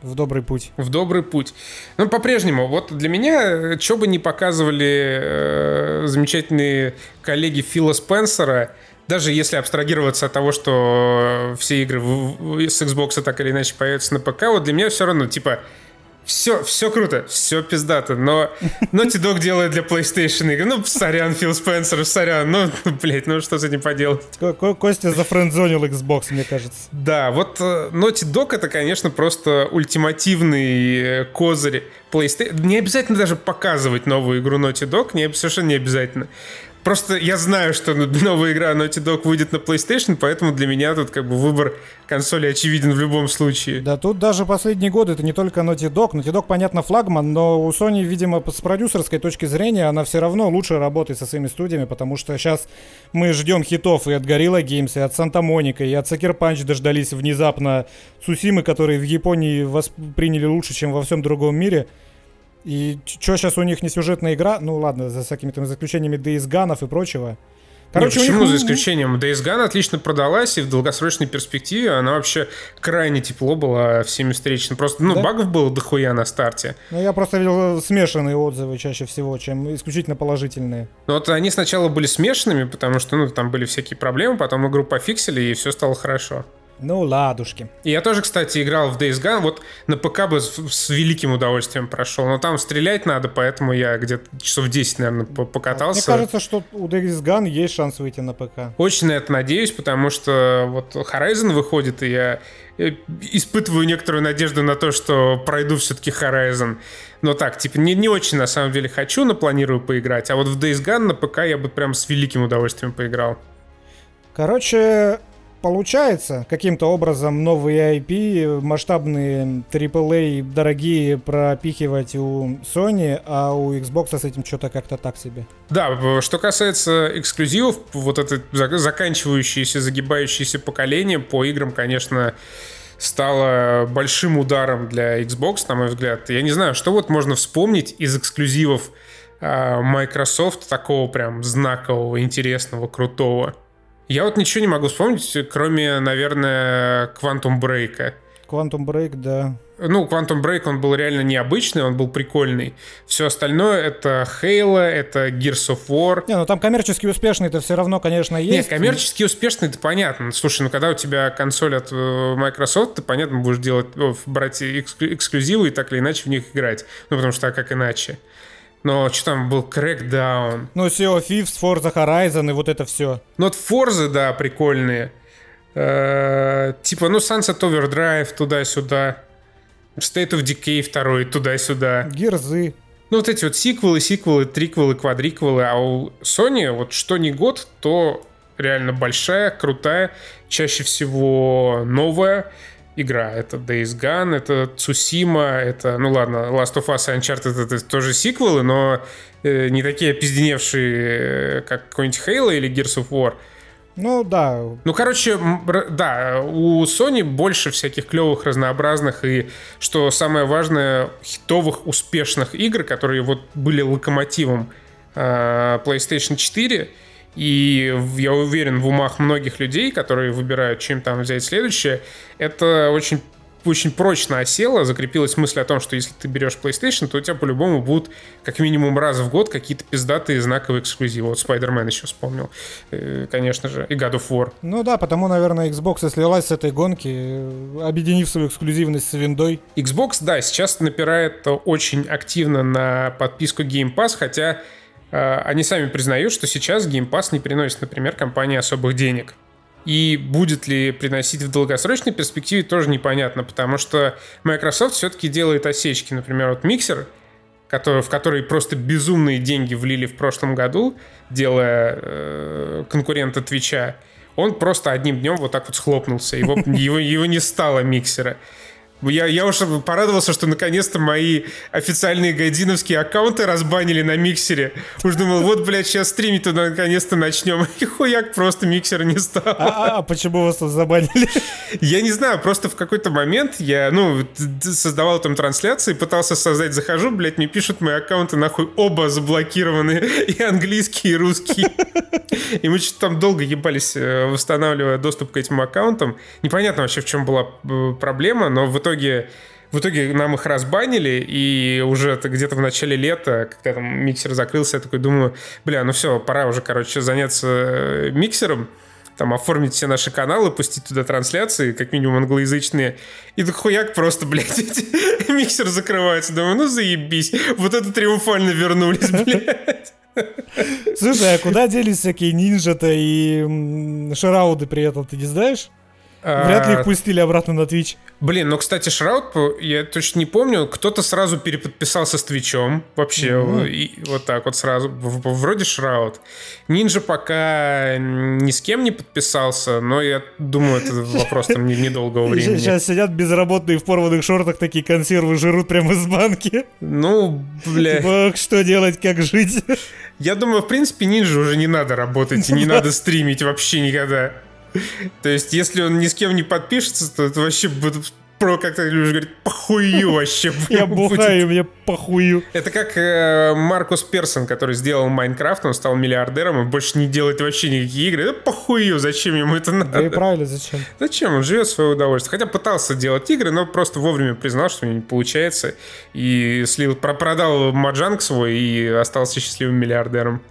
в добрый путь. В добрый путь. Ну, по-прежнему, вот для меня, что бы ни показывали э, замечательные коллеги Фила Спенсера, даже если абстрагироваться от того, что все игры с Xbox так или иначе появятся на ПК, вот для меня все равно, типа, все, все круто, все пиздато, но Naughty Dog делает для PlayStation игры. Ну, сорян, Фил Спенсер, сорян, ну, блядь, ну что с этим поделать? Костя зафрендзонил Xbox, мне кажется. Да, вот э, Naughty Dog это, конечно, просто ультимативный э, козырь PlayStation. Не обязательно даже показывать новую игру Naughty Dog, не, совершенно не обязательно. Просто я знаю, что новая игра Naughty Dog выйдет на PlayStation, поэтому для меня тут как бы выбор консоли очевиден в любом случае. Да, тут даже последние годы это не только Naughty Dog. Naughty Dog, понятно, флагман, но у Sony, видимо, с продюсерской точки зрения она все равно лучше работает со своими студиями, потому что сейчас мы ждем хитов и от Gorilla Games, и от Santa Monica, и от Sucker Punch дождались внезапно Сусимы, которые в Японии восприняли лучше, чем во всем другом мире. И что сейчас у них не сюжетная игра? Ну ладно, за всякими там заключениями Gone и прочего. Короче, не, почему них... за исключением? Days Gone отлично продалась, и в долгосрочной перспективе она вообще крайне тепло была всеми встречена. Просто, ну, да? багов было дохуя на старте. Ну, я просто видел смешанные отзывы чаще всего, чем исключительно положительные. Ну, вот они сначала были смешанными, потому что, ну, там были всякие проблемы, потом игру пофиксили, и все стало хорошо. Ну, ладушки. Я тоже, кстати, играл в Days Gone. Вот на ПК бы с, с великим удовольствием прошел. Но там стрелять надо, поэтому я где-то часов 10, наверное, покатался. Мне кажется, что у Days Gone есть шанс выйти на ПК. Очень на это надеюсь, потому что вот Horizon выходит, и я испытываю некоторую надежду на то, что пройду все-таки Horizon. Но так, типа, не, не очень на самом деле хочу, но планирую поиграть. А вот в Days Gone на ПК я бы прям с великим удовольствием поиграл. Короче, получается каким-то образом новые IP, масштабные AAA, дорогие пропихивать у Sony, а у Xbox с этим что-то как-то так себе. Да, что касается эксклюзивов, вот это заканчивающееся, загибающееся поколение по играм, конечно, стало большим ударом для Xbox, на мой взгляд. Я не знаю, что вот можно вспомнить из эксклюзивов а, Microsoft такого прям знакового, интересного, крутого. Я вот ничего не могу вспомнить, кроме, наверное, Quantum Break. Quantum Break, да. Ну, Quantum Break, он был реально необычный, он был прикольный. Все остальное это Halo, это Gears of War. Не, ну там коммерчески успешный это все равно, конечно, есть. Нет, коммерчески успешный, это понятно. Слушай, ну когда у тебя консоль от э, Microsoft, ты, понятно, будешь делать, брать эксклюзивы и так или иначе в них играть. Ну, потому что а как иначе. Но что там был Crackdown. Ну, Sea of Thieves, Forza Horizon и вот это все. Ну, вот Forza, да, прикольные. Э, типа, ну, Sunset Overdrive туда-сюда. State of Decay второй туда-сюда. Герзы. Ну, вот эти вот сиквелы, сиквелы, триквелы, квадриквелы. А у Sony вот что не год, то реально большая, крутая, чаще всего новая игра. Это Days Gone, это Tsushima, это, ну ладно, Last of Us и Uncharted это тоже сиквелы, но э, не такие опизденевшие, э, как какой-нибудь Halo или Gears of War. Ну да. Ну, короче, да, у Sony больше всяких клевых, разнообразных и, что самое важное, хитовых, успешных игр, которые вот были локомотивом э, PlayStation 4 и я уверен в умах многих людей, которые выбирают, чем там взять следующее, это очень очень прочно осела, закрепилась мысль о том, что если ты берешь PlayStation, то у тебя по-любому будут как минимум раз в год какие-то пиздатые знаковые эксклюзивы. Вот Spider-Man еще вспомнил, э, конечно же, и God of War. Ну да, потому, наверное, Xbox и слилась с этой гонки, э, объединив свою эксклюзивность с виндой. Xbox, да, сейчас напирает очень активно на подписку Game Pass, хотя они сами признают, что сейчас Game Pass не приносит, например, компании особых денег. И будет ли приносить в долгосрочной перспективе, тоже непонятно, потому что Microsoft все-таки делает осечки. Например, вот миксер, который, в который просто безумные деньги влили в прошлом году, делая э, конкурента Твича, он просто одним днем вот так вот схлопнулся. Его, его, его не стало миксера. Я, я уж порадовался, что наконец-то мои официальные гайдиновские аккаунты разбанили на миксере. Уж думал, вот, блядь, сейчас стримить туда наконец-то начнем. И хуяк просто миксер не стал. А, а, а почему вас тут забанили? Я не знаю, просто в какой-то момент я, ну, создавал там трансляции, пытался создать, захожу, блядь, мне пишут мои аккаунты нахуй оба заблокированы, и английский, и русский. И мы что-то там долго ебались, э, восстанавливая доступ к этим аккаунтам. Непонятно вообще, в чем была э, проблема, но в итоге в итоге нам их разбанили, и уже где-то в начале лета, когда там миксер закрылся, я такой думаю, бля, ну все, пора уже, короче, заняться э, миксером, там, оформить все наши каналы, пустить туда трансляции, как минимум англоязычные. И так хуяк просто, блядь, миксер закрывается. Думаю, ну заебись. Вот это триумфально вернулись, блядь. Слушай, а куда делись всякие нинджа-то и шарауды при этом, ты не знаешь? Вряд ли их а, пустили обратно на Twitch. Блин, ну, кстати, Шрауд, я точно не помню, кто-то сразу переподписался с Твичом. Вообще, mm-hmm. и, вот так вот сразу. Вроде Шрауд. Нинджа пока ни с кем не подписался, но я думаю, это вопрос там недолгого времени. Сейчас сидят безработные в порванных шортах, такие консервы жрут прямо из банки. Ну, бля. Типа, что делать, как жить? Я думаю, в принципе, Нинджа уже не надо работать, и не надо стримить вообще никогда. То есть, если он ни с кем не подпишется, то это вообще будет про, как ты любишь говорить, похую вообще. Я бухаю, мне похую. Это как э, Маркус Персон, который сделал Майнкрафт, он стал миллиардером и больше не делает вообще никакие игры. Это похую, зачем ему это надо? Да и правильно, зачем? Зачем? Он живет в свое удовольствие. Хотя пытался делать игры, но просто вовремя признал, что не получается. И слил, продал Маджанг свой и остался счастливым миллиардером.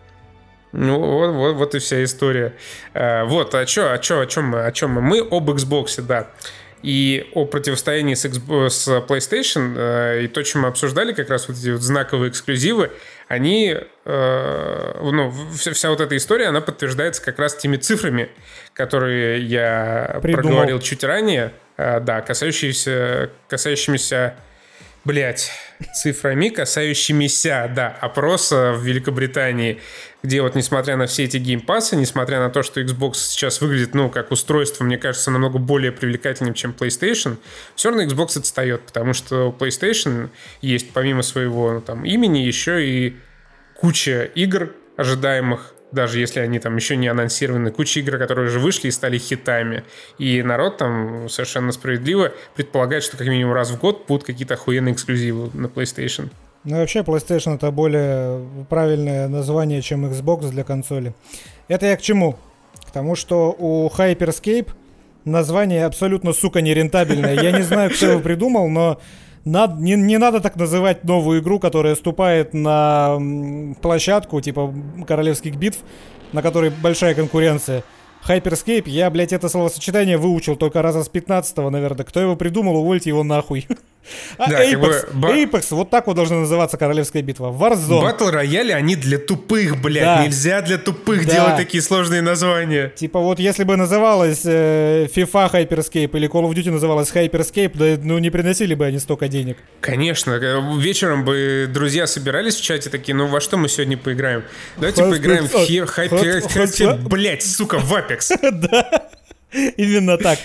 Ну, вот, вот, вот и вся история. А, вот, а чё, а чё, о чем мы? О чем мы? Мы об Xbox, да. И о противостоянии с, Xbox, с PlayStation, э, и то, чем мы обсуждали, как раз вот эти вот знаковые эксклюзивы, они, э, ну, вся, вся вот эта история, она подтверждается как раз теми цифрами, которые я Придумал. проговорил чуть ранее, э, да, касающиеся, касающимися блять, цифрами, касающимися, да, опроса в Великобритании, где вот, несмотря на все эти геймпасы, несмотря на то, что Xbox сейчас выглядит, ну, как устройство, мне кажется, намного более привлекательным, чем PlayStation, все равно Xbox отстает, потому что у PlayStation есть, помимо своего ну, там, имени, еще и куча игр ожидаемых, даже если они там еще не анонсированы, куча игр, которые уже вышли и стали хитами. И народ там совершенно справедливо предполагает, что как минимум раз в год будут какие-то охуенные эксклюзивы на PlayStation. Ну вообще PlayStation это более правильное название, чем Xbox для консоли. Это я к чему? К тому, что у Hyperscape название абсолютно, сука, нерентабельное. Я не знаю, кто его придумал, но над, не, не надо так называть новую игру, которая ступает на площадку типа королевских битв, на которой большая конкуренция. Hyperscape, я, блядь, это словосочетание выучил только раза с 15 наверное. Кто его придумал, увольте его нахуй. А Да, как Apex, бы ба- Apex, вот так вот должна называться королевская битва. Warzone. Батл рояли, они для тупых, блядь. Да. Нельзя для тупых Да. делать такие сложные названия. Типа вот если бы называлась э, FIFA Hyperscape или Call of Duty называлась Hyperscape, да ну не приносили бы они столько денег. Конечно, э, вечером бы друзья собирались в чате такие, ну во что мы сегодня поиграем? Давайте поиграем в Hyper- блядь, сука, в Apex. Именно так.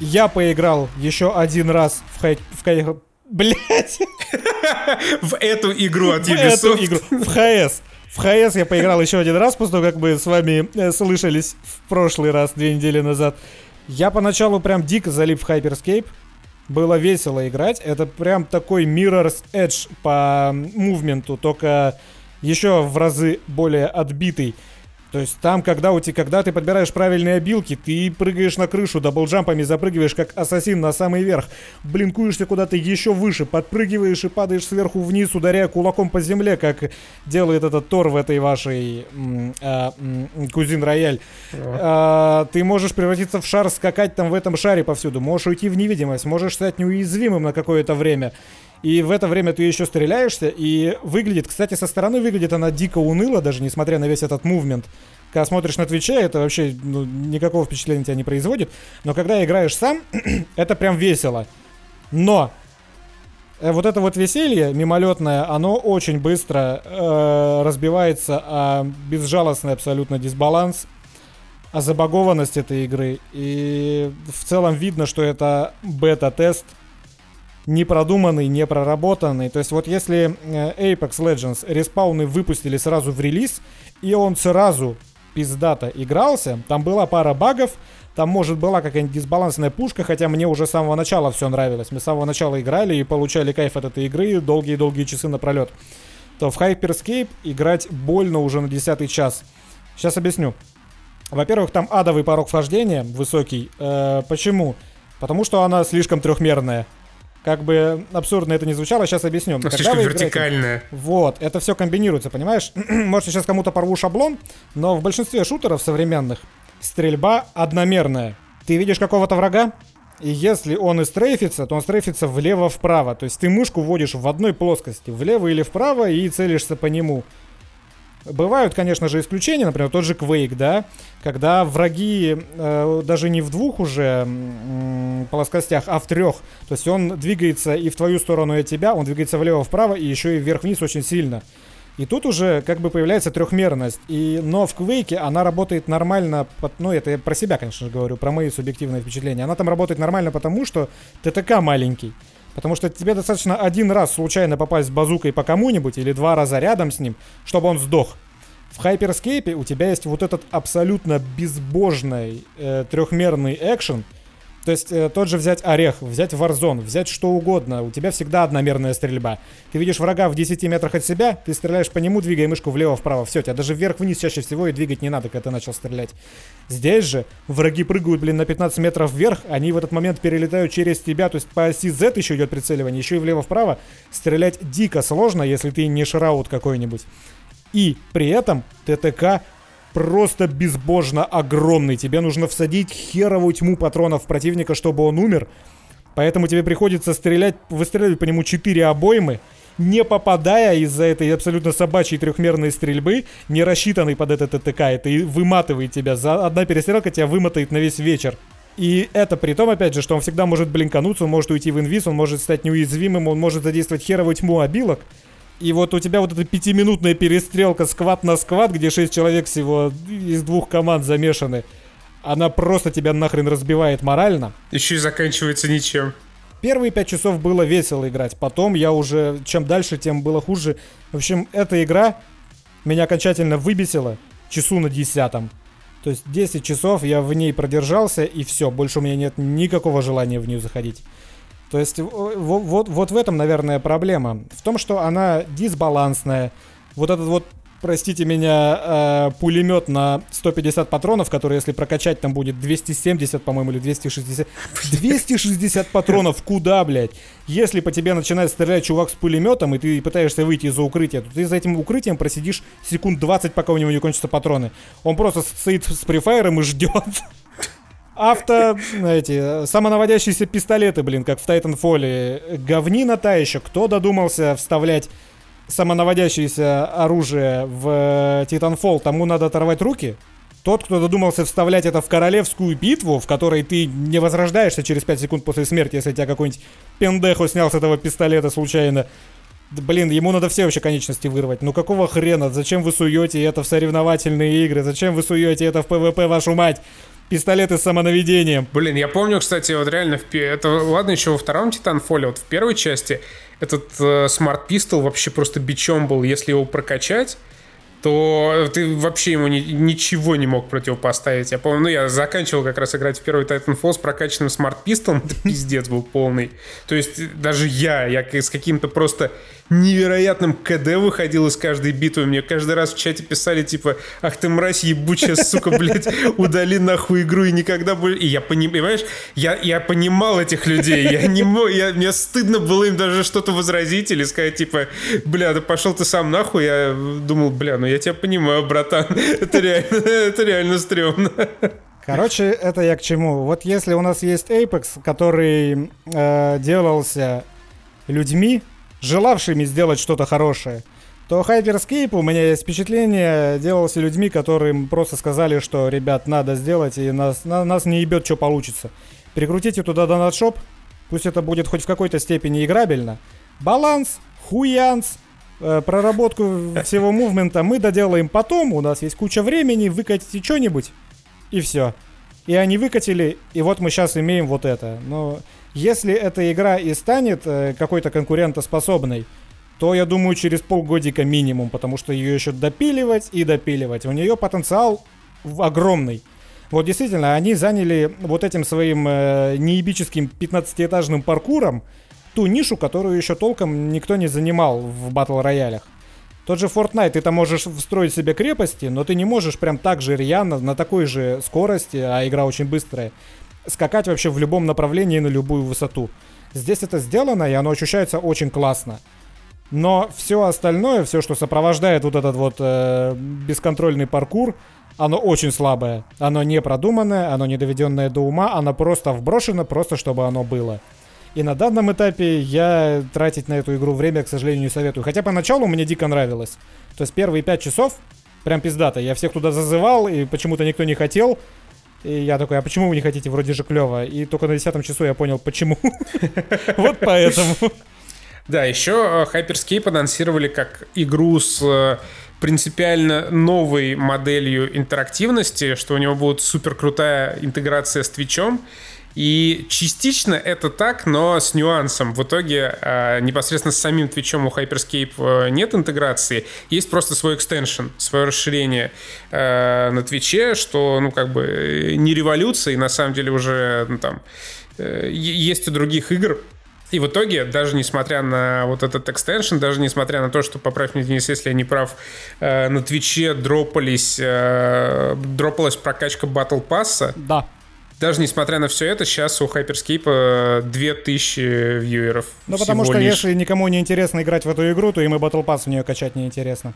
Я поиграл еще один раз в хай... В хай... Блять, В эту игру от в эту Ubisoft. игру. В ХС. В ХС я поиграл еще один раз, после того, как мы с вами э, слышались в прошлый раз, две недели назад. Я поначалу прям дико залип в Hyperscape. Было весело играть. Это прям такой Mirror's Edge по мувменту, только еще в разы более отбитый. То есть там, когда, у тебя, когда ты подбираешь правильные обилки, ты прыгаешь на крышу, даблджампами запрыгиваешь, как ассасин на самый верх, блинкуешься куда-то еще выше, подпрыгиваешь и падаешь сверху вниз, ударяя кулаком по земле, как делает этот Тор в этой вашей а, Кузин Рояль. А, ты можешь превратиться в шар, скакать там в этом шаре повсюду, можешь уйти в невидимость, можешь стать неуязвимым на какое-то время. И в это время ты еще стреляешься, и выглядит, кстати, со стороны выглядит она дико уныло, даже несмотря на весь этот мувмент. Когда смотришь на Твиче, это вообще ну, никакого впечатления тебя не производит. Но когда играешь сам, это прям весело. Но э, вот это вот веселье мимолетное, оно очень быстро э, разбивается о безжалостный абсолютно дисбаланс, о забагованность этой игры. И в целом видно, что это бета-тест, не продуманный, не проработанный. То есть вот если э, Apex Legends респауны выпустили сразу в релиз, и он сразу пиздато игрался, там была пара багов, там, может, была какая-нибудь дисбалансная пушка, хотя мне уже с самого начала все нравилось. Мы с самого начала играли и получали кайф от этой игры долгие-долгие часы напролет. То в Hyperscape играть больно уже на десятый час. Сейчас объясню. Во-первых, там адовый порог вхождения высокий. Э, почему? Потому что она слишком трехмерная. Как бы абсурдно это не звучало, сейчас объясню. Ну, Когда вы играете- вертикальная. вот, это все комбинируется, понимаешь? Может, сейчас кому-то порву шаблон, но в большинстве шутеров современных стрельба одномерная. Ты видишь какого-то врага, и если он и стрейфится, то он стрейфится влево-вправо. То есть ты мышку вводишь в одной плоскости, влево или вправо, и целишься по нему. Бывают, конечно же, исключения, например, тот же Quake, да, когда враги э, даже не в двух уже м, плоскостях, а в трех. То есть он двигается и в твою сторону, и от тебя, он двигается влево-вправо, и еще и вверх-вниз очень сильно. И тут уже как бы появляется трехмерность. И, но в Quake она работает нормально, под- ну это я про себя, конечно же, говорю, про мои субъективные впечатления. Она там работает нормально потому, что ТТК маленький. Потому что тебе достаточно один раз случайно попасть базукой по кому-нибудь или два раза рядом с ним, чтобы он сдох. В Хайперскейпе у тебя есть вот этот абсолютно безбожный э, трехмерный экшен. То есть э, тот же взять Орех, взять Warzone, взять что угодно. У тебя всегда одномерная стрельба. Ты видишь врага в 10 метрах от себя, ты стреляешь по нему, двигая мышку влево-вправо. Все, тебя даже вверх-вниз чаще всего и двигать не надо, когда ты начал стрелять. Здесь же враги прыгают, блин, на 15 метров вверх, они в этот момент перелетают через тебя, то есть по оси Z еще идет прицеливание, еще и влево-вправо. Стрелять дико сложно, если ты не шраут какой-нибудь. И при этом ТТК просто безбожно огромный. Тебе нужно всадить херовую тьму патронов противника, чтобы он умер. Поэтому тебе приходится стрелять, выстреливать по нему 4 обоймы, не попадая из-за этой абсолютно собачьей трехмерной стрельбы, не рассчитанной под этот ТТК. Это и выматывает тебя. За одна перестрелка тебя вымотает на весь вечер. И это при том, опять же, что он всегда может блинкануться, он может уйти в инвиз, он может стать неуязвимым, он может задействовать херовую тьму обилок. И вот у тебя вот эта пятиминутная перестрелка сквад на сквад, где шесть человек всего из двух команд замешаны, она просто тебя нахрен разбивает морально. Еще и заканчивается ничем. Первые пять часов было весело играть, потом я уже, чем дальше, тем было хуже. В общем, эта игра меня окончательно выбесила часу на десятом. То есть 10 часов я в ней продержался, и все, больше у меня нет никакого желания в нее заходить. То есть в- в- вот, вот в этом, наверное, проблема. В том, что она дисбалансная. Вот этот вот, простите меня, э, пулемет на 150 патронов, который, если прокачать, там будет 270, по-моему, или 260. 260 патронов куда, блядь? Если по тебе начинает стрелять чувак с пулеметом, и ты пытаешься выйти из-за укрытия, то ты за этим укрытием просидишь секунд 20, пока у него не кончатся патроны. Он просто стоит с префайером и ждет. Авто, эти, самонаводящиеся пистолеты, блин, как в Titanfall. Говнина та еще. Кто додумался вставлять самонаводящееся оружие в Titanfall? Тому надо оторвать руки. Тот, кто додумался вставлять это в королевскую битву, в которой ты не возрождаешься через 5 секунд после смерти, если тебя какой-нибудь pendejo снял с этого пистолета случайно. Блин, ему надо все вообще конечности вырвать. Ну какого хрена? Зачем вы суете это в соревновательные игры? Зачем вы суете это в ПВП, вашу мать? Пистолеты с самонаведением. Блин, я помню, кстати, вот реально, в, это, ладно, еще во втором Титанфоле, вот в первой части этот э, Smart вообще просто бичом был. Если его прокачать, то ты вообще ему ни, ничего не мог противопоставить. Я помню, ну, я заканчивал как раз играть в первый Titanfall с прокачанным смарт-пистолом, это пиздец был полный. То есть даже я, я с каким-то просто невероятным КД выходил из каждой битвы. Мне каждый раз в чате писали, типа, ах ты мразь ебучая, сука, блядь, удали нахуй игру и никогда больше... И я понимаешь, я, я понимал этих людей, я не мог, я, мне стыдно было им даже что-то возразить или сказать, типа, бля, да пошел ты сам нахуй. Я думал, бля, ну я тебя понимаю, братан, это реально, это реально стрёмно. Короче, это я к чему? Вот если у нас есть Apex, который э, делался людьми, желавшими сделать что-то хорошее, то Hyperscape, у меня есть впечатление, делался людьми, которым просто сказали, что, ребят, надо сделать, и нас, на, нас не ебет, что получится. Перекрутите туда донат-шоп, пусть это будет хоть в какой-то степени играбельно. Баланс, хуянс, э, проработку всего мувмента мы доделаем потом, у нас есть куча времени, выкатите что-нибудь, и все. И они выкатили, и вот мы сейчас имеем вот это. Но если эта игра и станет э, какой-то конкурентоспособной, то, я думаю, через полгодика минимум, потому что ее еще допиливать и допиливать. У нее потенциал огромный. Вот действительно, они заняли вот этим своим э, неебическим 15-этажным паркуром ту нишу, которую еще толком никто не занимал в батл роялях. Тот же Fortnite, ты там можешь встроить себе крепости, но ты не можешь прям так же рьяно, на такой же скорости, а игра очень быстрая, скакать вообще в любом направлении на любую высоту. Здесь это сделано, и оно ощущается очень классно. Но все остальное, все, что сопровождает вот этот вот э, бесконтрольный паркур, оно очень слабое. Оно не продуманное, оно не доведенное до ума, оно просто вброшено, просто чтобы оно было. И на данном этапе я тратить на эту игру время, к сожалению, не советую. Хотя поначалу мне дико нравилось. То есть первые пять часов прям пиздато. Я всех туда зазывал, и почему-то никто не хотел. И я такой, а почему вы не хотите? Вроде же клево. И только на десятом часу я понял, почему. Вот поэтому. Да, еще э, Hyperscape анонсировали как игру с э, принципиально новой моделью интерактивности, что у него будет супер крутая интеграция с Твичом. И частично это так, но с нюансом. В итоге э, непосредственно с самим Твичом у Hyperscape э, нет интеграции. Есть просто свой экстеншн, свое расширение э, на Твиче, что, ну, как бы э, не революция, и на самом деле уже ну, там есть у других игр, и в итоге, даже несмотря на вот этот экстеншн, даже несмотря на то, что, поправь меня, Денис, если я не прав, э, на Твиче дропались, э, дропалась прокачка Battle Pass. Да даже несмотря на все это, сейчас у Hyperscape 2000 вьюеров. Ну, потому что лишь. если никому не интересно играть в эту игру, то им и Battle Pass в нее качать не интересно.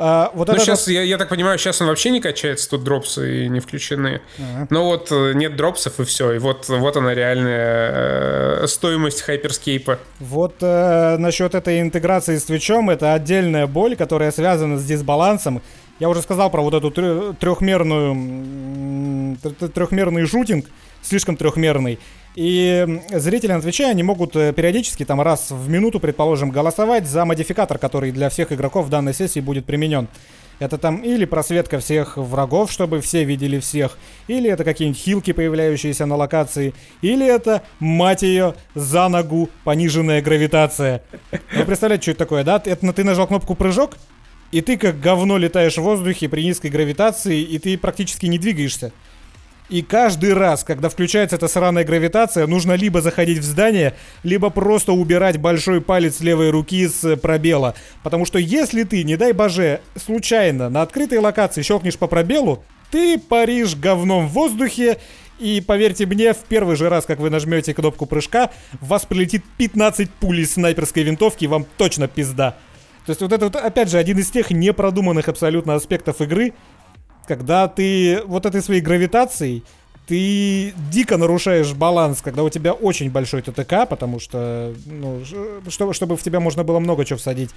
А, вот ну, это сейчас, я, я так понимаю, сейчас он вообще не качается, тут дропсы не включены. Ага. Но вот э, нет дропсов и все. И вот, вот она реальная э, стоимость хайперскейпа. Вот э, насчет этой интеграции с Твичом, это отдельная боль, которая связана с дисбалансом. Я уже сказал про вот эту трехмерную трехмерный шутинг, слишком трехмерный. И зрители на Твиче, они могут э, периодически, там раз в минуту, предположим, голосовать за модификатор, который для всех игроков в данной сессии будет применен. Это там или просветка всех врагов, чтобы все видели всех, или это какие-нибудь хилки, появляющиеся на локации, или это, мать ее, за ногу пониженная гравитация. Вы представляете, что это такое, да? Это ты нажал кнопку прыжок, и ты как говно летаешь в воздухе при низкой гравитации, и ты практически не двигаешься. И каждый раз, когда включается эта сраная гравитация, нужно либо заходить в здание, либо просто убирать большой палец левой руки с пробела. Потому что если ты, не дай боже, случайно на открытой локации щелкнешь по пробелу, ты паришь говном в воздухе, и поверьте мне, в первый же раз, как вы нажмете кнопку прыжка, в вас прилетит 15 пуль из снайперской винтовки, и вам точно пизда. То есть вот это вот, опять же, один из тех непродуманных абсолютно аспектов игры, когда ты вот этой своей гравитацией ты дико нарушаешь баланс, когда у тебя очень большой ТТК, потому что, ну, чтобы, чтобы в тебя можно было много чего всадить.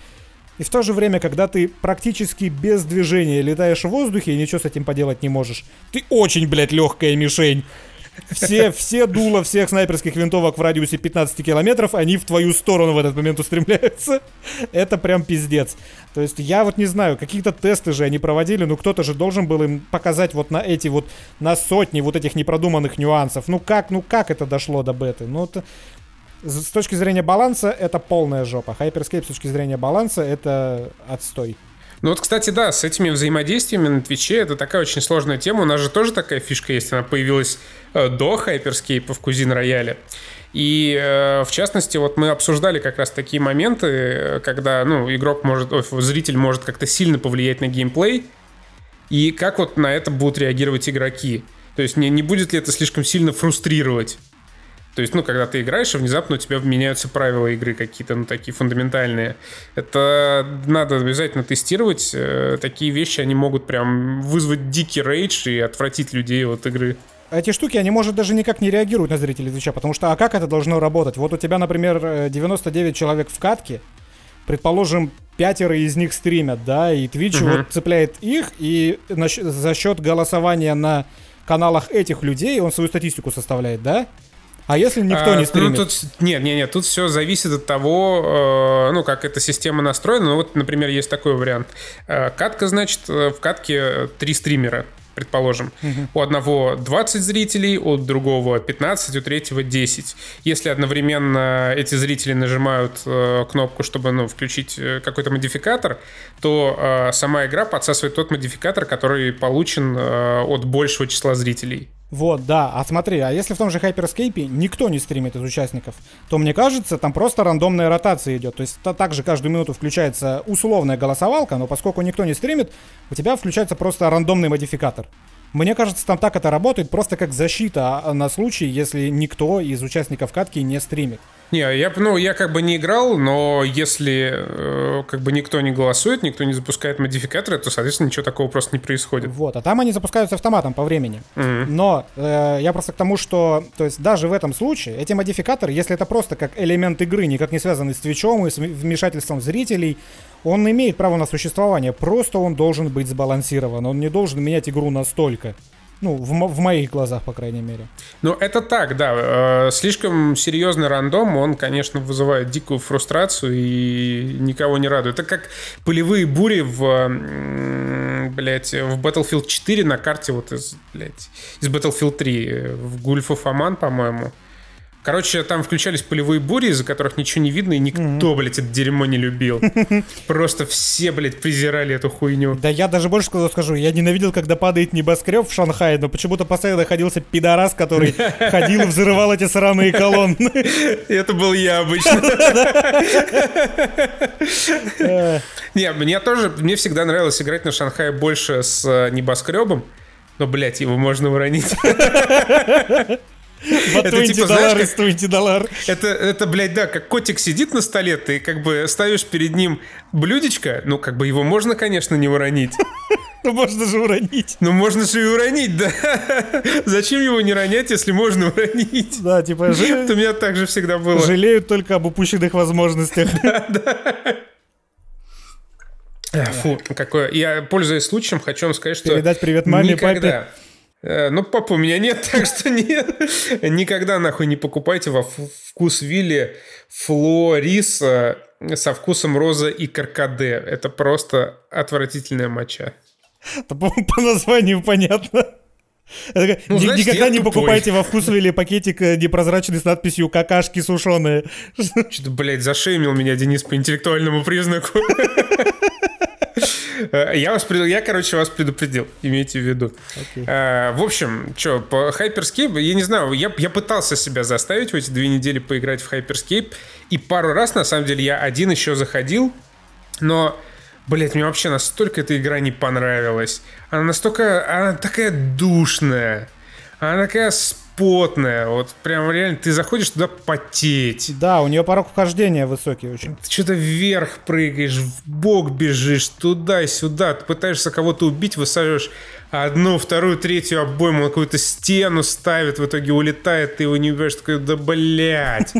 И в то же время, когда ты практически без движения летаешь в воздухе и ничего с этим поделать не можешь, ты очень, блядь, легкая мишень. Все, все дула всех снайперских винтовок в радиусе 15 километров, они в твою сторону в этот момент устремляются. Это прям пиздец. То есть я вот не знаю, какие-то тесты же они проводили, ну кто-то же должен был им показать вот на эти вот, на сотни вот этих непродуманных нюансов. Ну как, ну как это дошло до беты? Ну это, с точки зрения баланса это полная жопа. Hyperscape с точки зрения баланса это отстой. Ну вот, кстати, да, с этими взаимодействиями на Твиче это такая очень сложная тема. У нас же тоже такая фишка есть. Она появилась э, до Hyperscape в Кузин Рояле. И э, в частности, вот мы обсуждали как раз такие моменты, когда ну, игрок может, ой, зритель может как-то сильно повлиять на геймплей, и как вот на это будут реагировать игроки. То есть не, не будет ли это слишком сильно фрустрировать? То есть, ну, когда ты играешь, и внезапно у тебя меняются правила игры какие-то, ну, такие фундаментальные. Это надо обязательно тестировать. Э, такие вещи, они могут прям вызвать дикий рейдж и отвратить людей от игры. Эти штуки, они, может, даже никак не реагируют на зрителей Твича, потому что, а как это должно работать? Вот у тебя, например, 99 человек в катке, предположим, пятеро из них стримят, да, и Twitch uh-huh. вот цепляет их, и за счет голосования на каналах этих людей он свою статистику составляет, да? А если никто а, не стримит? Ну, тут, нет, нет, нет, тут все зависит от того, э, ну, как эта система настроена. Ну, вот, например, есть такой вариант. Э, катка, значит, э, в катке три стримера предположим. Угу. У одного 20 зрителей, у другого 15, у третьего 10. Если одновременно эти зрители нажимают э, кнопку, чтобы ну, включить э, какой-то модификатор, то э, сама игра подсасывает тот модификатор, который получен э, от большего числа зрителей. Вот, да. А смотри, а если в том же Hyperscape никто не стримит из участников, то мне кажется, там просто рандомная ротация идет. То есть то, также каждую минуту включается условная голосовалка, но поскольку никто не стримит, у тебя включается просто рандомный модификатор. Мне кажется, там так это работает просто как защита а, на случай, если никто из участников катки не стримит. Не, я, ну, я как бы не играл, но если э, как бы никто не голосует, никто не запускает модификаторы, то, соответственно, ничего такого просто не происходит. Вот, а там они запускаются автоматом по времени. Mm-hmm. Но э, я просто к тому, что, то есть даже в этом случае эти модификаторы, если это просто как элемент игры, никак не связанный с твичом и с вмешательством зрителей, он имеет право на существование, просто он должен быть сбалансирован, он не должен менять игру настолько. Ну, в, в моих глазах, по крайней мере. Ну, это так, да. Э, слишком серьезный рандом, он, конечно, вызывает дикую фрустрацию и никого не радует. Это как полевые бури в, блядь, в Battlefield 4 на карте вот из, блядь, из Battlefield 3 в Gulf of Aman, по-моему. Короче, там включались полевые бури, из-за которых ничего не видно, и никто, mm-hmm. блядь, это дерьмо не любил. Просто все, блядь, презирали эту хуйню. Да я даже больше скажу, я ненавидел, когда падает небоскреб в Шанхае, но почему-то постоянно находился пидорас, который ходил и взрывал эти сраные колонны. Это был я обычно. Не, мне тоже, мне всегда нравилось играть на Шанхае больше с э, небоскребом, но, блядь, его можно уронить. Это типа, доллар из 20 доллар. Это, это, блядь, да, как котик сидит на столе, ты как бы ставишь перед ним блюдечко, ну, как бы его можно, конечно, не уронить. Ну, можно же уронить. Ну, можно же и уронить, да. Зачем его не ронять, если можно уронить? Да, типа... Ж... У меня так же всегда было. Жалеют только об упущенных возможностях. Да, да. Фу, какое. Я, пользуясь случаем, хочу вам сказать, что... Передать привет маме, никогда, папе. Э, ну, папа у меня нет, так что нет. Никогда нахуй не покупайте во вкус Вилли флориса со вкусом роза и каркаде. Это просто отвратительная моча. Это по, по названию понятно. Ну, значит, Никогда не тупой. покупайте во вкус или пакетик э, непрозрачный с надписью «какашки сушеные». Что-то, блядь, зашеймил меня Денис по интеллектуальному признаку. Э, я, вас, я, короче, вас предупредил, имейте в виду. Okay. Э, в общем, что, по Hyperscape, я не знаю, я, я пытался себя заставить в эти две недели поиграть в Hyperscape, и пару раз, на самом деле, я один еще заходил, но, блядь, мне вообще настолько эта игра не понравилась. Она настолько, она такая душная, она такая с потная, вот прям реально ты заходишь туда потеть. Да, у нее порог вхождения высокий очень. Ты что-то вверх прыгаешь, в бок бежишь, туда-сюда, ты пытаешься кого-то убить, высаживаешь одну, вторую, третью обойму, какую-то стену ставит, в итоге улетает, ты его не убиваешь, такой, да блять.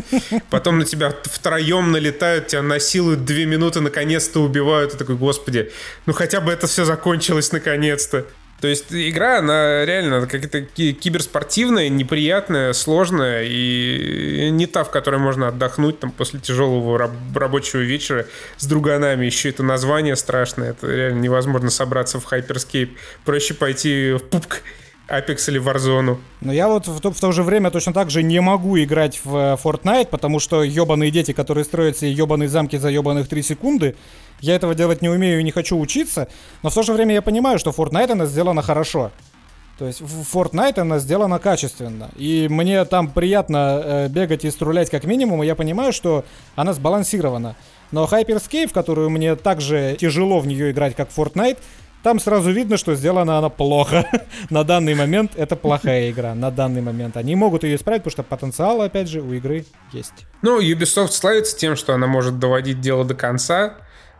Потом на тебя втроем налетают, тебя насилуют две минуты, наконец-то убивают, и такой, господи, ну хотя бы это все закончилось наконец-то. То есть игра, она реально какая-то киберспортивная, неприятная, сложная и не та, в которой можно отдохнуть там после тяжелого раб- рабочего вечера с друганами. Еще это название страшное, это реально невозможно собраться в Hyperscape. Проще пойти в пупк Apex или Warzone. Но я вот в то, в то же время точно так же не могу играть в э, Fortnite, потому что ебаные дети, которые строят себе ебаные замки за ебаных 3 секунды, я этого делать не умею и не хочу учиться, но в то же время я понимаю, что Fortnite она сделана хорошо. То есть в Fortnite она сделана качественно. И мне там приятно э, бегать и струлять как минимум, и я понимаю, что она сбалансирована. Но Hyperscape, в которую мне также тяжело в нее играть, как Fortnite, там сразу видно, что сделана она плохо. на данный момент это плохая игра. На данный момент. Они могут ее исправить, потому что потенциал, опять же, у игры есть. Ну, Ubisoft славится тем, что она может доводить дело до конца.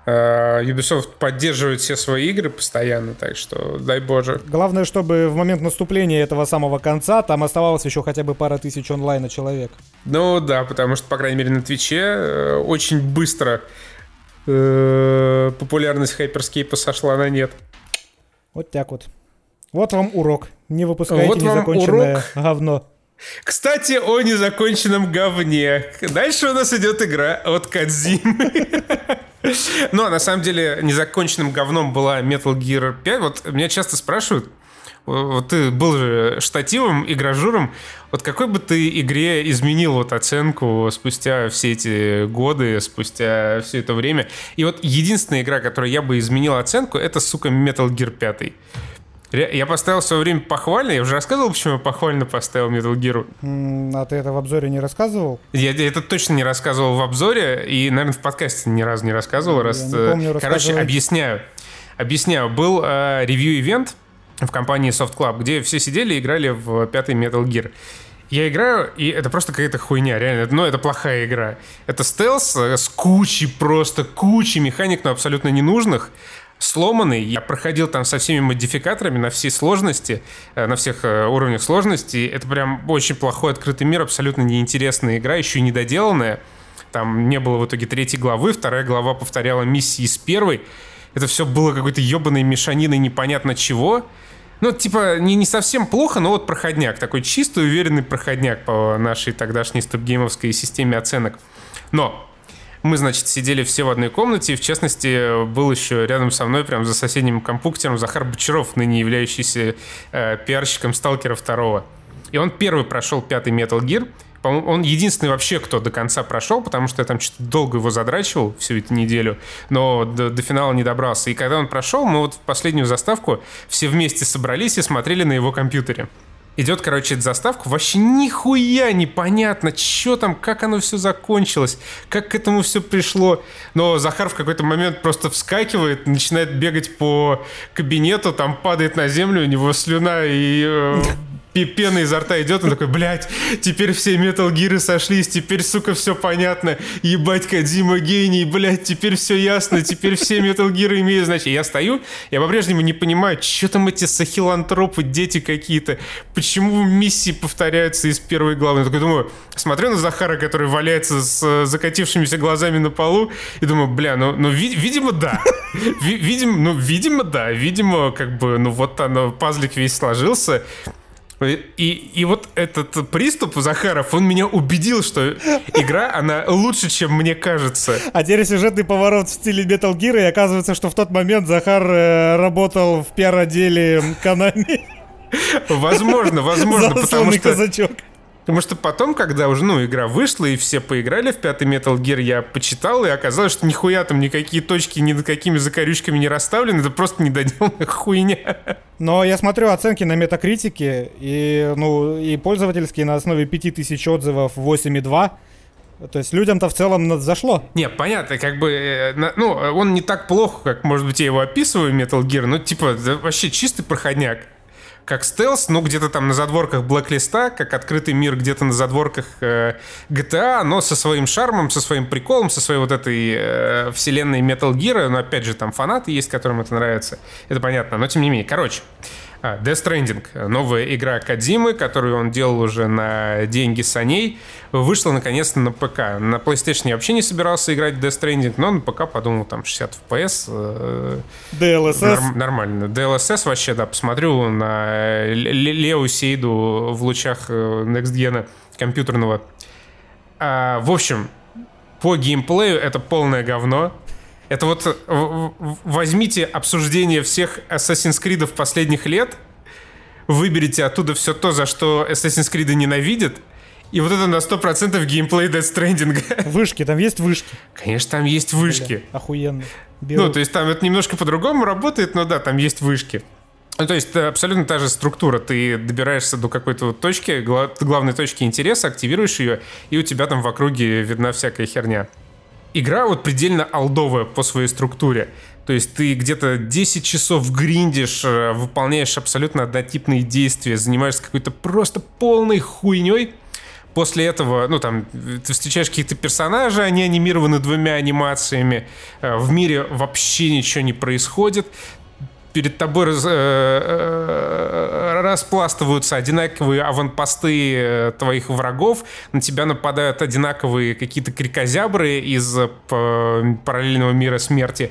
Э, Ubisoft поддерживает все свои игры постоянно, так что дай боже. Главное, чтобы в момент наступления этого самого конца там оставалось еще хотя бы пара тысяч онлайна человек. Ну да, потому что, по крайней мере, на Твиче э, очень быстро э, популярность Hyperscape сошла на нет. Вот так вот. Вот вам урок. Не выпускайте вот незаконченное урок. говно. Кстати, о незаконченном говне. Дальше у нас идет игра от Кадзимы. Но на самом деле незаконченным говном была Metal Gear 5. Вот меня часто спрашивают, вот ты был же штативом и гражуром, вот какой бы ты игре изменил вот оценку спустя все эти годы, спустя все это время? И вот единственная игра, которой я бы изменил оценку, это, сука, Metal Gear 5. Я поставил в свое время похвально. Я уже рассказывал, почему я похвально поставил Metal Gear. А ты это в обзоре не рассказывал? Я, я это точно не рассказывал в обзоре. И, наверное, в подкасте ни разу не рассказывал. Я раз, не помню, Короче, объясняю. Объясняю. Был э, ревью-ивент в компании Soft Club, где все сидели и играли в пятый Metal Gear. Я играю, и это просто какая-то хуйня, реально. Но это плохая игра. Это стелс э, с кучей, просто кучей механик, но абсолютно ненужных сломанный. Я проходил там со всеми модификаторами на всей сложности, э, на всех э, уровнях сложности. Это прям очень плохой открытый мир, абсолютно неинтересная игра, еще и недоделанная. Там не было в итоге третьей главы, вторая глава повторяла миссии с первой. Это все было какой-то ебаной мешаниной непонятно чего. Ну, типа, не, не совсем плохо, но вот проходняк. Такой чистый, уверенный проходняк по нашей тогдашней стопгеймовской системе оценок. Но мы, значит, сидели все в одной комнате, и, в частности, был еще рядом со мной, прям за соседним компьютером, Захар Бочаров, ныне являющийся э, пиарщиком Сталкера 2. И он первый прошел пятый Metal Gear. По-моему, он единственный вообще, кто до конца прошел, потому что я там что-то долго его задрачивал всю эту неделю, но до, до финала не добрался. И когда он прошел, мы вот в последнюю заставку все вместе собрались и смотрели на его компьютере. Идет, короче, эта заставка, вообще нихуя непонятно, что там, как оно все закончилось, как к этому все пришло. Но Захар в какой-то момент просто вскакивает, начинает бегать по кабинету, там падает на землю, у него слюна и э, пена изо рта идет, он такой, блядь, теперь все Metal Gear сошлись, теперь, сука, все понятно, ебать, Кадзима гений, блядь, теперь все ясно, теперь все Metal Gear имеют значение. Я стою, я по-прежнему не понимаю, что там эти сахилантропы, дети какие-то, почему миссии повторяются из первой главы. Я такой думаю, смотрю на Захара, который валяется с закатившимися глазами на полу, и думаю, бля, ну, ну ви- видимо, да. Видимо, ну, видимо, да. Видимо, как бы, ну, вот оно, пазлик весь сложился. И, и вот этот приступ Захаров, он меня убедил, что игра, она лучше, чем мне кажется. А теперь сюжетный поворот в стиле Metal Gear, и оказывается, что в тот момент Захар э, работал в пиар-отделе Konami. Возможно, возможно, потому что... Казачок. Потому что потом, когда уже, ну, игра вышла, и все поиграли в пятый Metal Gear, я почитал, и оказалось, что нихуя там никакие точки ни над какими закорючками не расставлены, это просто недоделанная хуйня. Но я смотрю оценки на метакритике, и, ну, и пользовательские на основе 5000 отзывов 8,2. То есть людям-то в целом зашло. Не, понятно, как бы, э, ну, он не так плохо, как, может быть, я его описываю, Metal Gear, но, типа, вообще чистый проходняк. Как стелс, ну, где-то там на задворках Блэклиста, как открытый мир где-то на задворках э, GTA, но со своим шармом, со своим приколом, со своей вот этой э, вселенной Metal Gear, но опять же там фанаты есть, которым это нравится, это понятно, но тем не менее, короче, а, Death Stranding, новая игра Кадзимы, которую он делал уже на деньги саней, вышла наконец-то на ПК. На PlayStation я вообще не собирался играть в Death Stranding, но на ПК подумал, там 60 FPS. Э, DLSS? Норм, нормально. DLSS вообще, да, посмотрю на Лео Сейду в лучах э, Next Gen компьютерного. А, в общем, по геймплею это полное говно. Это вот э, возьмите обсуждение всех Assassin's Creed последних лет, выберите оттуда все то, за что Assassin's Creed ненавидят, и вот это на 100% геймплей Death Stranding. Вышки, там есть вышки? Конечно, там есть вышки. Бля, охуенно. Беру. Ну, то есть там это немножко по-другому работает, но да, там есть вышки. Ну, то есть абсолютно та же структура. Ты добираешься до какой-то вот точки, главной точки интереса, активируешь ее, и у тебя там в округе видна всякая херня игра вот предельно алдовая по своей структуре. То есть ты где-то 10 часов гриндишь, э, выполняешь абсолютно однотипные действия, занимаешься какой-то просто полной хуйней. После этого, ну там, ты встречаешь каких-то персонажей, они анимированы двумя анимациями. Э, в мире вообще ничего не происходит перед тобой раз, э, э, распластываются одинаковые аванпосты э, твоих врагов, на тебя нападают одинаковые какие-то крикозябры из параллельного мира смерти.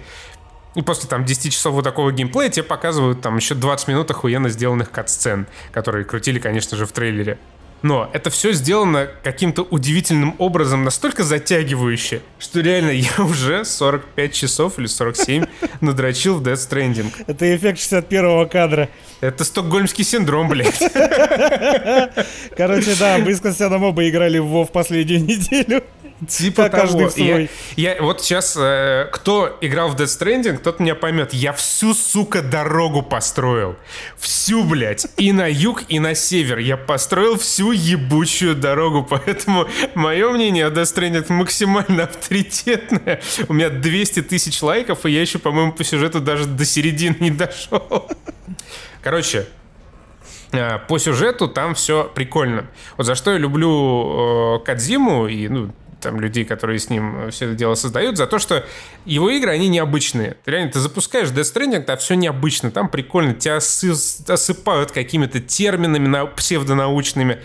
И после там 10 часов вот такого геймплея тебе показывают там еще 20 минут охуенно сделанных кат-сцен, которые крутили, конечно же, в трейлере. Но это все сделано каким-то удивительным образом, настолько затягивающе, что реально я уже 45 часов или 47 надрочил в Death Stranding. Это эффект 61-го кадра. Это стокгольмский синдром, блядь. Короче, да, мы с Константином оба играли в WoW последнюю неделю. Типа как того. Я, я, вот сейчас, э, кто играл в Death Stranding, тот меня поймет. Я всю, сука, дорогу построил. Всю, блядь. И на юг, и на север. Я построил всю ебучую дорогу. Поэтому мое мнение о Death Stranding максимально авторитетное. У меня 200 тысяч лайков, и я еще, по-моему, по сюжету даже до середины не дошел. Короче, э, по сюжету там все прикольно. Вот за что я люблю э, Кадзиму и ну, там, людей, которые с ним все это дело создают, за то, что его игры, они необычные. Реально, ты запускаешь Death Stranding, там все необычно, там прикольно, тебя осыпают какими-то терминами псевдонаучными,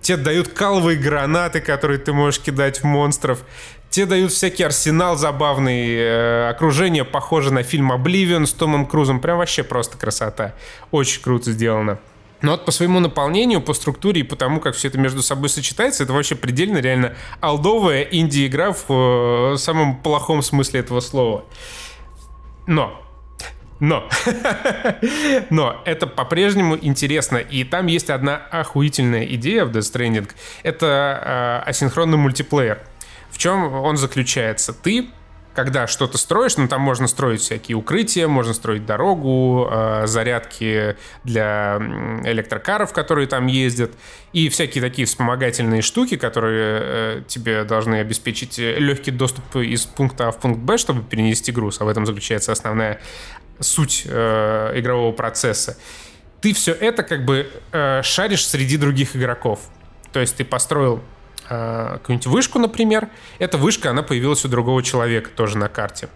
тебе дают каловые гранаты, которые ты можешь кидать в монстров, тебе дают всякий арсенал забавный, э, окружение похоже на фильм «Обливион» с Томом Крузом, прям вообще просто красота. Очень круто сделано. Но вот по своему наполнению, по структуре и по тому, как все это между собой сочетается, это вообще предельно реально алдовая инди-игра в э, самом плохом смысле этого слова. Но но, но это по-прежнему интересно. И там есть одна охуительная идея в Death Stranding. Это э, асинхронный мультиплеер. В чем он заключается? Ты когда что-то строишь, ну там можно строить всякие укрытия, можно строить дорогу, э, зарядки для электрокаров, которые там ездят, и всякие такие вспомогательные штуки, которые э, тебе должны обеспечить легкий доступ из пункта А в пункт Б, чтобы перенести груз. А в этом заключается основная суть э, игрового процесса. Ты все это как бы э, шаришь среди других игроков. То есть ты построил э, какую-нибудь вышку, например, эта вышка, она появилась у другого человека тоже на карте.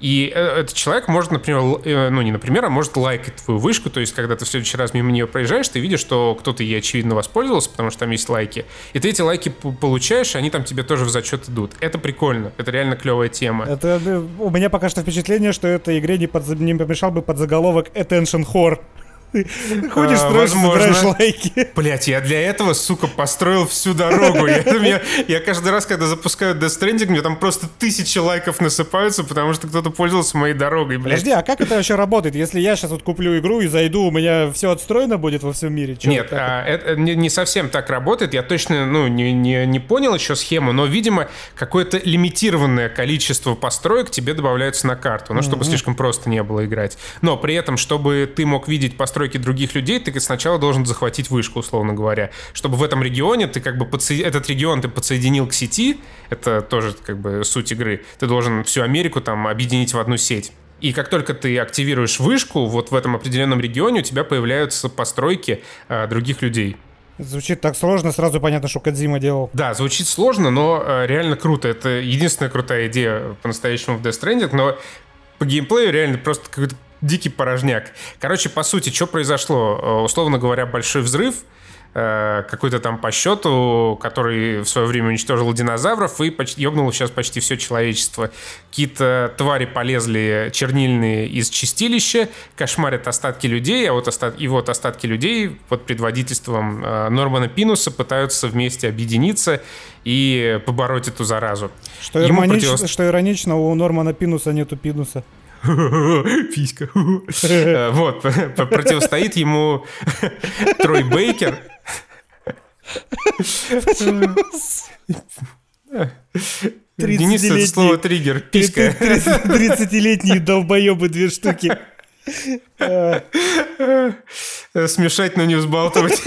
И э, этот человек может, например, э, ну не например, а может лайкать твою вышку, то есть когда ты в следующий раз мимо нее проезжаешь, ты видишь, что кто-то ей очевидно воспользовался, потому что там есть лайки, и ты эти лайки получаешь, и они там тебе тоже в зачет идут. Это прикольно, это реально клевая тема. Это э, у меня пока что впечатление, что этой игре не, под, не помешал бы под заголовок Attention Whore. Ходишь, а, строишь, собираешь лайки. Блять, я для этого, сука, построил всю дорогу. Я, каждый раз, когда запускаю Death Stranding, мне там просто тысячи лайков насыпаются, потому что кто-то пользовался моей дорогой, блядь. Подожди, а как это вообще работает? Если я сейчас вот куплю игру и зайду, у меня все отстроено будет во всем мире? Нет, а, это не, совсем так работает. Я точно ну, не, понял еще схему, но, видимо, какое-то лимитированное количество построек тебе добавляются на карту, ну, чтобы слишком просто не было играть. Но при этом, чтобы ты мог видеть постройки постройки других людей, ты сначала должен захватить вышку, условно говоря. Чтобы в этом регионе ты как бы подсо... этот регион ты подсоединил к сети, это тоже как бы суть игры. Ты должен всю Америку там объединить в одну сеть. И как только ты активируешь вышку, вот в этом определенном регионе у тебя появляются постройки э, других людей. Звучит так сложно, сразу понятно, что Кадзима делал. Да, звучит сложно, но э, реально круто. Это единственная крутая идея по-настоящему в Death Stranding, но по геймплею реально просто какой-то дикий порожняк. Короче, по сути, что произошло? Э, условно говоря, большой взрыв — Э, какой-то там по счету, который в свое время уничтожил динозавров и почти, ёбнул сейчас почти все человечество. Какие-то твари полезли чернильные из чистилища, кошмарят остатки людей, а вот остат... и вот остатки людей под предводительством э, Нормана Пинуса пытаются вместе объединиться и побороть эту заразу. Что, иронич... против... что иронично, у Нормана Пинуса нету Пинуса. Писька. Э, вот, противостоит ему Трой Бейкер, Денис, это слово триггер, писька. 30-летние долбоебы две штуки. Смешать, но не взбалтывать.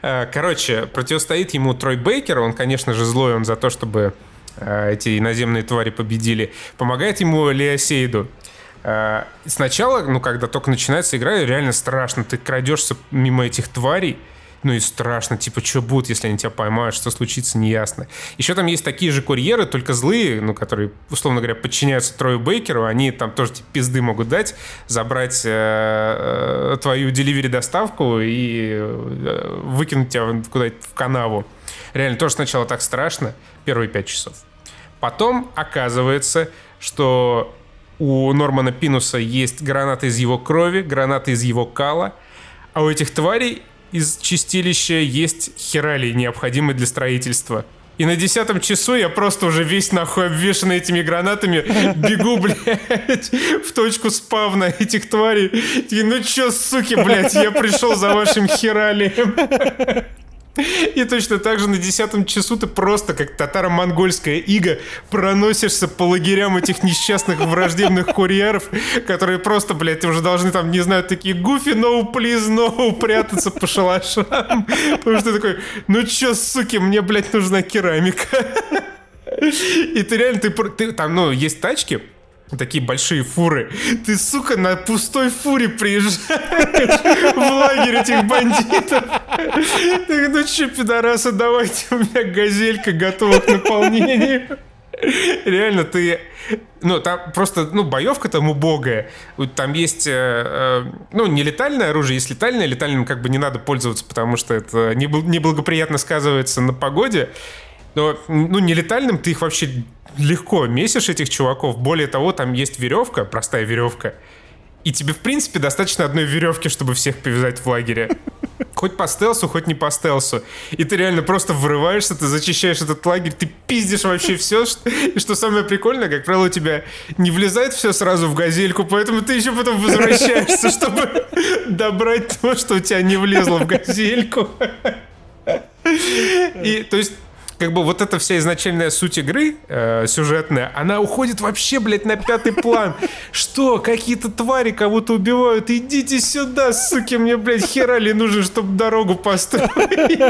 Короче, противостоит ему Трой Бейкер. Он, конечно же, злой. Он за то, чтобы э, эти иноземные твари победили. Помогает ему Леосейду. Э, сначала, ну, когда только начинается игра, реально страшно. Ты крадешься мимо этих тварей, ну и страшно, типа, что будет, если они тебя поймают, что случится, неясно. Еще там есть такие же курьеры, только злые, ну, которые, условно говоря, подчиняются Трою Бейкеру, они там тоже типа, пизды могут дать, забрать э, э, твою деливери-доставку и э, выкинуть тебя куда-то в канаву. Реально, тоже сначала так страшно, первые пять часов. Потом оказывается, что у Нормана Пинуса есть гранаты из его крови, гранаты из его кала, а у этих тварей из чистилища есть херали, необходимые для строительства. И на десятом часу я просто уже весь нахуй обвешанный этими гранатами бегу, блядь, в точку спавна этих тварей. И, ну чё, суки, блядь, я пришел за вашим хералием. И точно так же на десятом часу ты просто, как татаро-монгольская ига, проносишься по лагерям этих несчастных враждебных курьеров, которые просто, блядь, уже должны там, не знаю, такие гуфи, no, please, no, прятаться по шалашам. Потому что ты такой, ну чё, суки, мне, блядь, нужна керамика. И ты реально, ты, ты там, ну, есть тачки, такие большие фуры. Ты, сука, на пустой фуре приезжаешь в лагерь этих бандитов. Ну че, пидорасы, давайте, у меня газелька готова к наполнению. Реально, ты... Ну, там просто, ну, боевка там убогая. Там есть, э, э, ну, не летальное оружие, есть летальное. Летальным как бы не надо пользоваться, потому что это неблагоприятно сказывается на погоде. Но, ну, нелетальным ты их вообще легко месишь этих чуваков. Более того, там есть веревка, простая веревка. И тебе, в принципе, достаточно одной веревки, чтобы всех повязать в лагере. Хоть по стелсу, хоть не по стелсу. И ты реально просто врываешься, ты зачищаешь этот лагерь, ты пиздишь вообще все. И что самое прикольное, как правило, у тебя не влезает все сразу в газельку, поэтому ты еще потом возвращаешься, чтобы добрать то, что у тебя не влезло в газельку. И, то есть, как бы вот эта вся изначальная суть игры э, сюжетная, она уходит вообще, блядь, на пятый план. Что, какие-то твари кого-то убивают? Идите сюда, суки, мне, блядь, херали нужно, чтобы дорогу построить.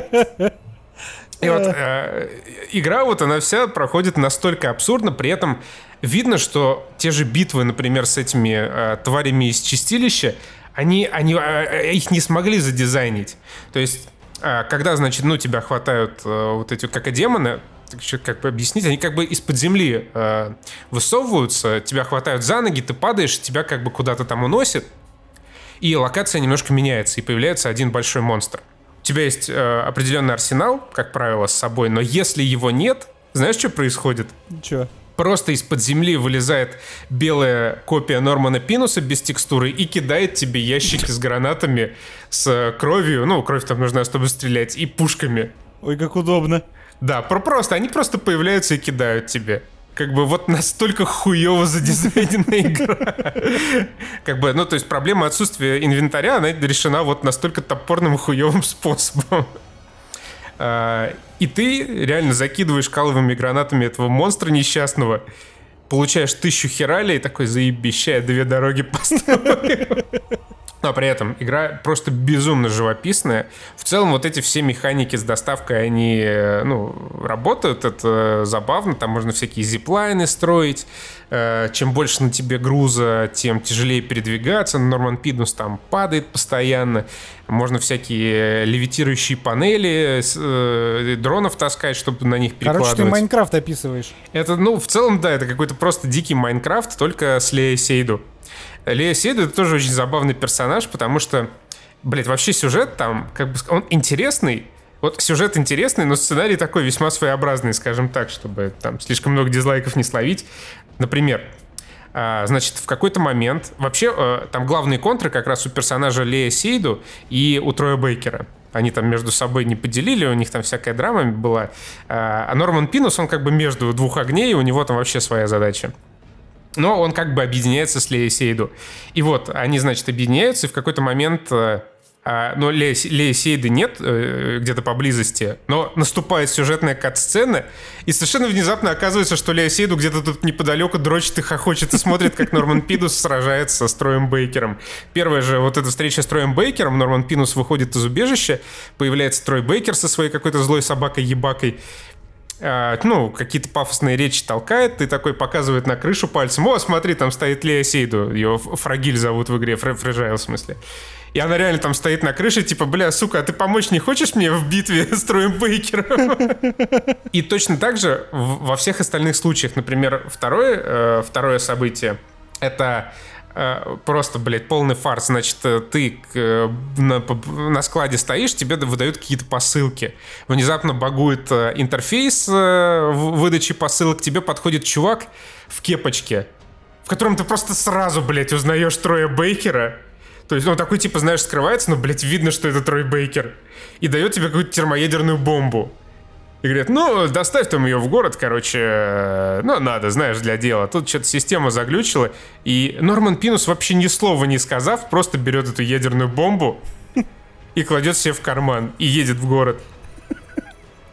И вот э, игра вот она вся проходит настолько абсурдно, при этом видно, что те же битвы, например, с этими э, тварями из чистилища, они, они э, их не смогли задизайнить. То есть а, когда, значит, ну, тебя хватают э, вот эти, как и демоны, как бы объяснить, они как бы из-под земли э, высовываются, тебя хватают за ноги, ты падаешь, тебя как бы куда-то там уносит, и локация немножко меняется, и появляется один большой монстр. У тебя есть э, определенный арсенал, как правило, с собой, но если его нет, знаешь, что происходит? Что? Просто из-под земли вылезает белая копия Нормана Пинуса без текстуры и кидает тебе ящики с гранатами, с кровью, ну, кровь там нужна, чтобы стрелять, и пушками. Ой, как удобно. Да, про просто, они просто появляются и кидают тебе. Как бы вот настолько хуево задизайненная игра. Как бы, ну, то есть проблема отсутствия инвентаря, она решена вот настолько топорным хуевым способом. И ты реально закидываешь каловыми гранатами этого монстра несчастного, получаешь тысячу хералей, такой заебищая, две дороги построил. Но при этом игра просто безумно живописная. В целом вот эти все механики с доставкой, они э, ну, работают, это забавно, там можно всякие зиплайны строить, э, чем больше на тебе груза, тем тяжелее передвигаться, Норман Пидус там падает постоянно, можно всякие левитирующие панели, э, дронов таскать, чтобы на них перекладывать. Короче, ты Майнкрафт описываешь. Это, ну, в целом, да, это какой-то просто дикий Майнкрафт, только с Лея Сейду. Лея Сейду это тоже очень забавный персонаж, потому что, блядь, вообще сюжет там, как бы, он интересный, вот сюжет интересный, но сценарий такой весьма своеобразный, скажем так, чтобы там слишком много дизлайков не словить. Например, а, значит, в какой-то момент... Вообще, э, там главные контры как раз у персонажа Лея Сейду и у Троя Бейкера. Они там между собой не поделили, у них там всякая драма была. А, а Норман Пинус, он как бы между двух огней, у него там вообще своя задача но он как бы объединяется с Леей Сейду. И вот, они, значит, объединяются, и в какой-то момент э, а, но Лея, Лея Сейды нет э, где-то поблизости, но наступает сюжетная кат-сцена, и совершенно внезапно оказывается, что Лея Сейду где-то тут неподалеку дрочит и хохочет и смотрит, как Норман Пидус сражается с Троем Бейкером. Первая же вот эта встреча с Троем Бейкером, Норман Пинус выходит из убежища, появляется Трой Бейкер со своей какой-то злой собакой-ебакой, ну, какие-то пафосные речи толкает, и такой показывает на крышу пальцем, о, смотри, там стоит Лея Сейду, ее Фрагиль зовут в игре, Фрежайл в смысле. И она реально там стоит на крыше, типа, бля, сука, а ты помочь не хочешь мне в битве с Троем Бейкером? И точно так же во всех остальных случаях, например, второе, э, второе событие, это просто, блядь, полный фарс. Значит, э, ты э, на, на складе стоишь, тебе выдают какие-то посылки. Внезапно багует интерфейс выдачи посылок, тебе подходит чувак в кепочке, в котором ты просто сразу, блядь, узнаешь Троя Бейкера. То есть он такой, типа, знаешь, скрывается, но, блядь, видно, что это Трой Бейкер. И дает тебе какую-то термоядерную бомбу. И говорят, ну, доставь там ее в город, короче, э, ну, надо, знаешь, для дела. Тут что-то система заглючила, и Норман Пинус, вообще ни слова не сказав, просто берет эту ядерную бомбу и кладет себе в карман и едет в город.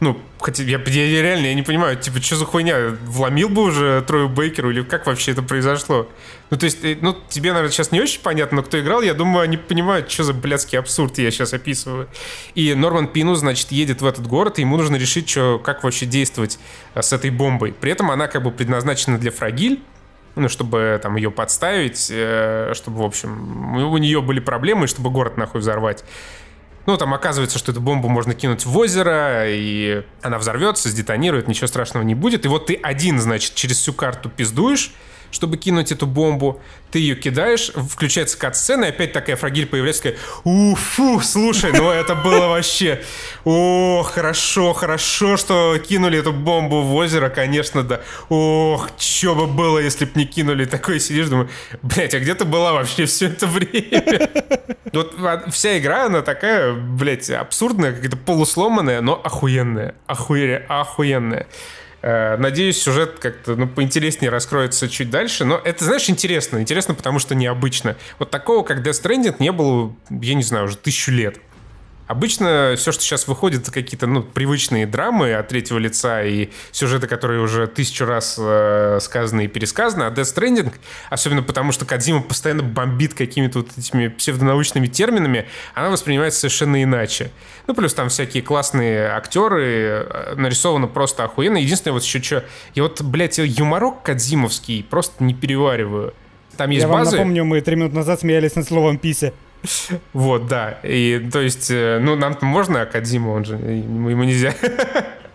Ну, хотя я, я реально я не понимаю, типа, что за хуйня? Вломил бы уже Трою Бейкеру или как вообще это произошло? Ну, то есть, э, ну, тебе, наверное, сейчас не очень понятно, но кто играл, я думаю, они понимают, что за блядский абсурд я сейчас описываю. И Норман Пину, значит, едет в этот город, и ему нужно решить, что, как вообще действовать э, с этой бомбой. При этом она как бы предназначена для фрагиль, ну, чтобы там ее подставить, э, чтобы, в общем, у нее были проблемы, чтобы город нахуй взорвать. Ну, там оказывается, что эту бомбу можно кинуть в озеро, и она взорвется, сдетонирует, ничего страшного не будет. И вот ты один, значит, через всю карту пиздуешь, чтобы кинуть эту бомбу. Ты ее кидаешь, включается кат-сцена, и опять такая фрагиль появляется, такая, уфу, слушай, ну это было вообще, о, хорошо, хорошо, что кинули эту бомбу в озеро, конечно, да. Ох, что бы было, если бы не кинули. Такой сидишь, думаю, блядь, а где ты была вообще все это время? Вот а, вся игра, она такая, блядь, абсурдная, какая-то полусломанная, но охуенная, охуенная, охуенная. Э, надеюсь, сюжет как-то ну, поинтереснее раскроется чуть дальше. Но это, знаешь, интересно. Интересно, потому что необычно. Вот такого, как Death Stranding, не было, я не знаю, уже тысячу лет. Обычно все, что сейчас выходит, это какие-то ну, привычные драмы от третьего лица и сюжеты, которые уже тысячу раз э, сказаны и пересказаны. А Death Stranding, особенно потому, что Кадзима постоянно бомбит какими-то вот этими псевдонаучными терминами, она воспринимается совершенно иначе. Ну, плюс там всякие классные актеры, э, нарисовано просто охуенно. Единственное, вот еще что, я вот, блядь, юморок кадзимовский просто не перевариваю. Там есть я базы. Я вам напомню, мы три минуты назад смеялись над словом «пися». Вот, да. И, то есть, э, ну, нам можно, а Кадзиму, он же, ему нельзя.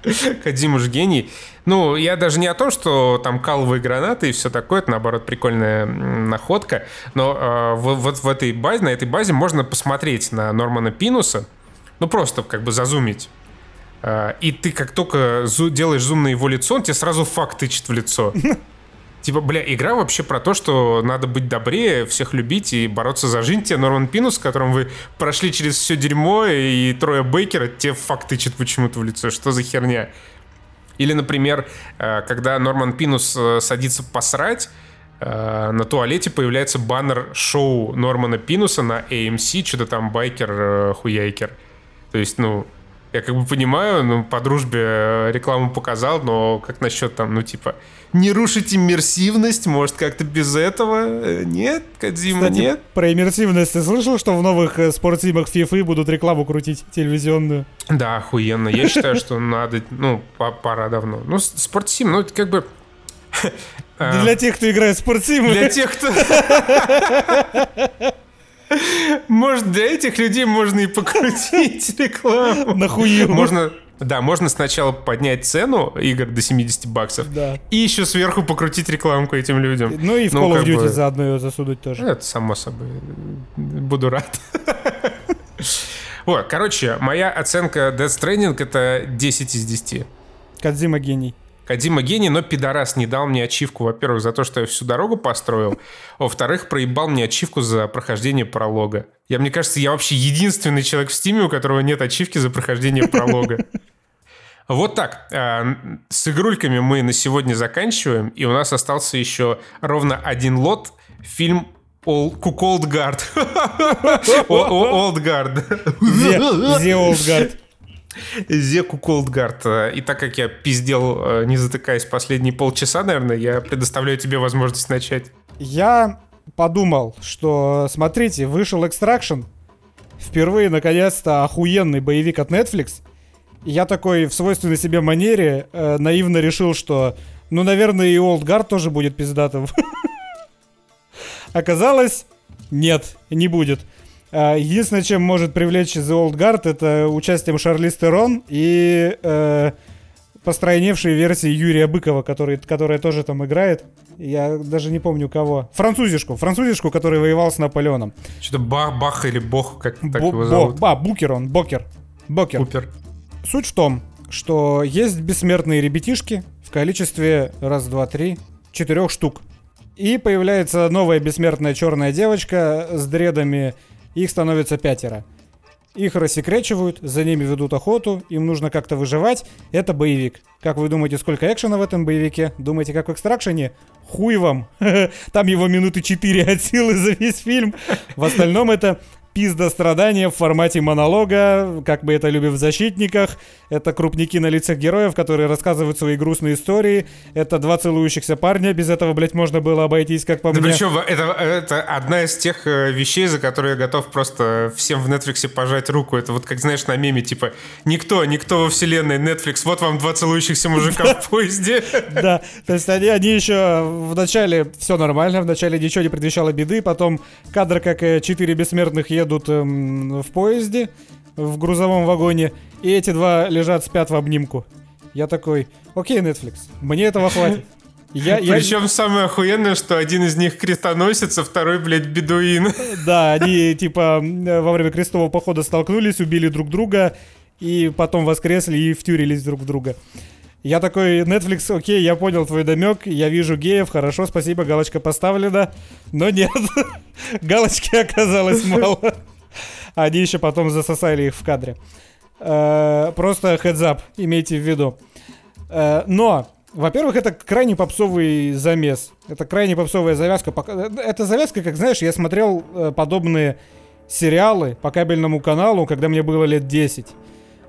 Кадзиму же гений. Ну, я даже не о том, что там каловые гранаты и все такое, это, наоборот, прикольная находка, но э, вот в этой базе, на этой базе можно посмотреть на Нормана Пинуса, ну, просто как бы зазумить. Э, и ты как только делаешь зум на его лицо, он тебе сразу факт тычет в лицо. Типа, бля, игра вообще про то, что надо быть добрее, всех любить и бороться за жизнь. Тебе Норман Пинус, с которым вы прошли через все дерьмо, и трое Бейкера, тебе факт тычет почему-то в лицо. Что за херня? Или, например, э, когда Норман Пинус э, садится посрать, э, на туалете появляется баннер шоу Нормана Пинуса на AMC, что-то там байкер-хуяйкер. То есть, ну, Я как бы понимаю, ну, по дружбе э, рекламу показал, но как насчет там, ну, типа, не рушить иммерсивность, может, как-то без этого? Э, нет, Кадзима, Кстати, нет? про иммерсивность ты слышал, что в новых э, спортсимах FIFA будут рекламу крутить телевизионную? Да, охуенно. Я считаю, что надо, ну, по- пора давно. Ну, спортсим, ну, это как бы... Для тех, кто играет в спортсимы. Для тех, кто... Может, для этих людей можно и покрутить рекламу. Нахую. Можно, да, можно сначала поднять цену игр до 70 баксов Да. и еще сверху покрутить рекламку этим людям. Ну и в Ну, Call of Duty бы- заодно ее засудить тоже. Это само собой. Буду рад. Вот, короче, моя оценка Death Stranding это 10 из 10. Кадзима гений. Кадима гений, но пидорас не дал мне ачивку, во-первых, за то, что я всю дорогу построил, а во-вторых, проебал мне ачивку за прохождение пролога. Я, мне кажется, я вообще единственный человек в стиме, у которого нет ачивки за прохождение пролога. Вот так. А, С игрульками мы на сегодня заканчиваем, и у нас остался еще ровно один лот. Фильм Ол- Куколд Гард. Олд Гард. Зе Зе Олдгард. Зе Куколдгард. И так как я пиздел, э, не затыкаясь последние полчаса, наверное, я предоставляю тебе возможность начать. Я подумал, что, смотрите, вышел Extraction. Впервые, наконец-то, охуенный боевик от Netflix. И я такой в свойственной себе манере э, наивно решил, что, ну, наверное, и Олдгард тоже будет пиздатым. Оказалось, нет, не будет. А, Единственное, чем может привлечь The Old Guard, это участием Шарлиз Терон и э, постройневшей версии Юрия Быкова, который, которая тоже там играет. Я даже не помню кого. Французишку. Французишку, который воевал с Наполеоном. Что-то Бах, Бах или Бог, как так Бо- его Бо- зовут. а, Букер он, Бокер. Бокер. Купер. Суть в том, что есть бессмертные ребятишки в количестве раз, два, три, четырех штук. И появляется новая бессмертная черная девочка с дредами. Их становится пятеро. Их рассекречивают, за ними ведут охоту, им нужно как-то выживать. Это боевик. Как вы думаете, сколько экшена в этом боевике? Думаете, как в экстракшене? Хуй вам. Там его минуты 4 от силы за весь фильм. В остальном это пизда страдания в формате монолога, как бы это любим в «Защитниках». Это крупники на лицах героев, которые рассказывают свои грустные истории. Это два целующихся парня. Без этого, блядь, можно было обойтись, как по Да мне. причем это, это одна из тех э, вещей, за которые я готов просто всем в Netflix пожать руку. Это вот как, знаешь, на меме, типа, никто, никто во вселенной Netflix, вот вам два целующихся мужика в поезде. Да, то есть они, они еще в начале все нормально, в начале ничего не предвещало беды, потом кадр, как э, четыре бессмертных едут эм, в поезде, в грузовом вагоне, и эти два лежат, спят в обнимку. Я такой, окей, Netflix, мне этого хватит. Я, я- Причем самое охуенное, что один из них крестоносец, а второй, блядь, бедуин. Да, они типа э, во время крестового похода столкнулись, убили друг друга, и потом воскресли и втюрились друг в друга. Я такой, Netflix, окей, я понял твой домек, я вижу геев, хорошо, спасибо, галочка поставлена. Но нет, галочки оказалось мало. Они еще потом засосали их в кадре. Э, Просто up, имейте в виду. Э, Но, во-первых, это крайне попсовый замес. Это крайне попсовая завязка. Это завязка, как знаешь, я смотрел э, подобные сериалы по кабельному каналу, когда мне было лет 10.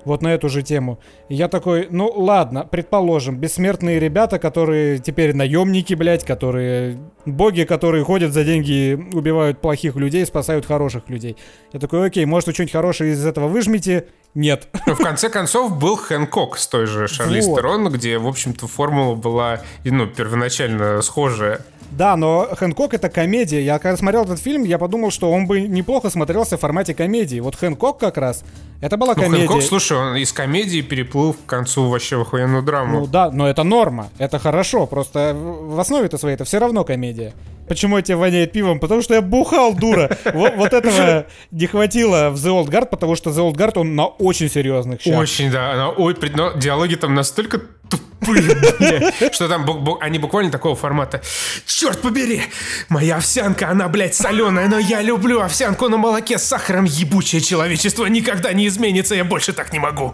Вот на эту же тему. И я такой, ну ладно, предположим, бессмертные ребята, которые теперь наемники, блядь, которые боги, которые ходят за деньги, убивают плохих людей, спасают хороших людей. Я такой, окей, может вы что-нибудь хорошее из этого выжмите? Нет. Но в конце концов был Хэнкок с той же Шарлиз Вот. Терон, где, в общем-то, формула была, ну, первоначально схожая. Да, но Хэнкок это комедия. Я когда смотрел этот фильм, я подумал, что он бы неплохо смотрелся в формате комедии. Вот Хэнкок как раз, это была Ну, комедия. Хэнкок, слушай, он из комедии переплыл к концу вообще в охуенную драму. Ну да, но это норма, это хорошо, просто в в основе-то своей это все равно комедия. Почему я тебе воняет пивом? Потому что я бухал, дура. Вот, вот этого не хватило в The Old Guard, потому что The Old Guard, он на очень серьезных щах. Очень, да. Она, ой, но диалоги там настолько тупые, что там они буквально такого формата. Черт побери, моя овсянка, она, блядь, соленая, но я люблю овсянку на молоке с сахаром. Ебучее человечество никогда не изменится, я больше так не могу.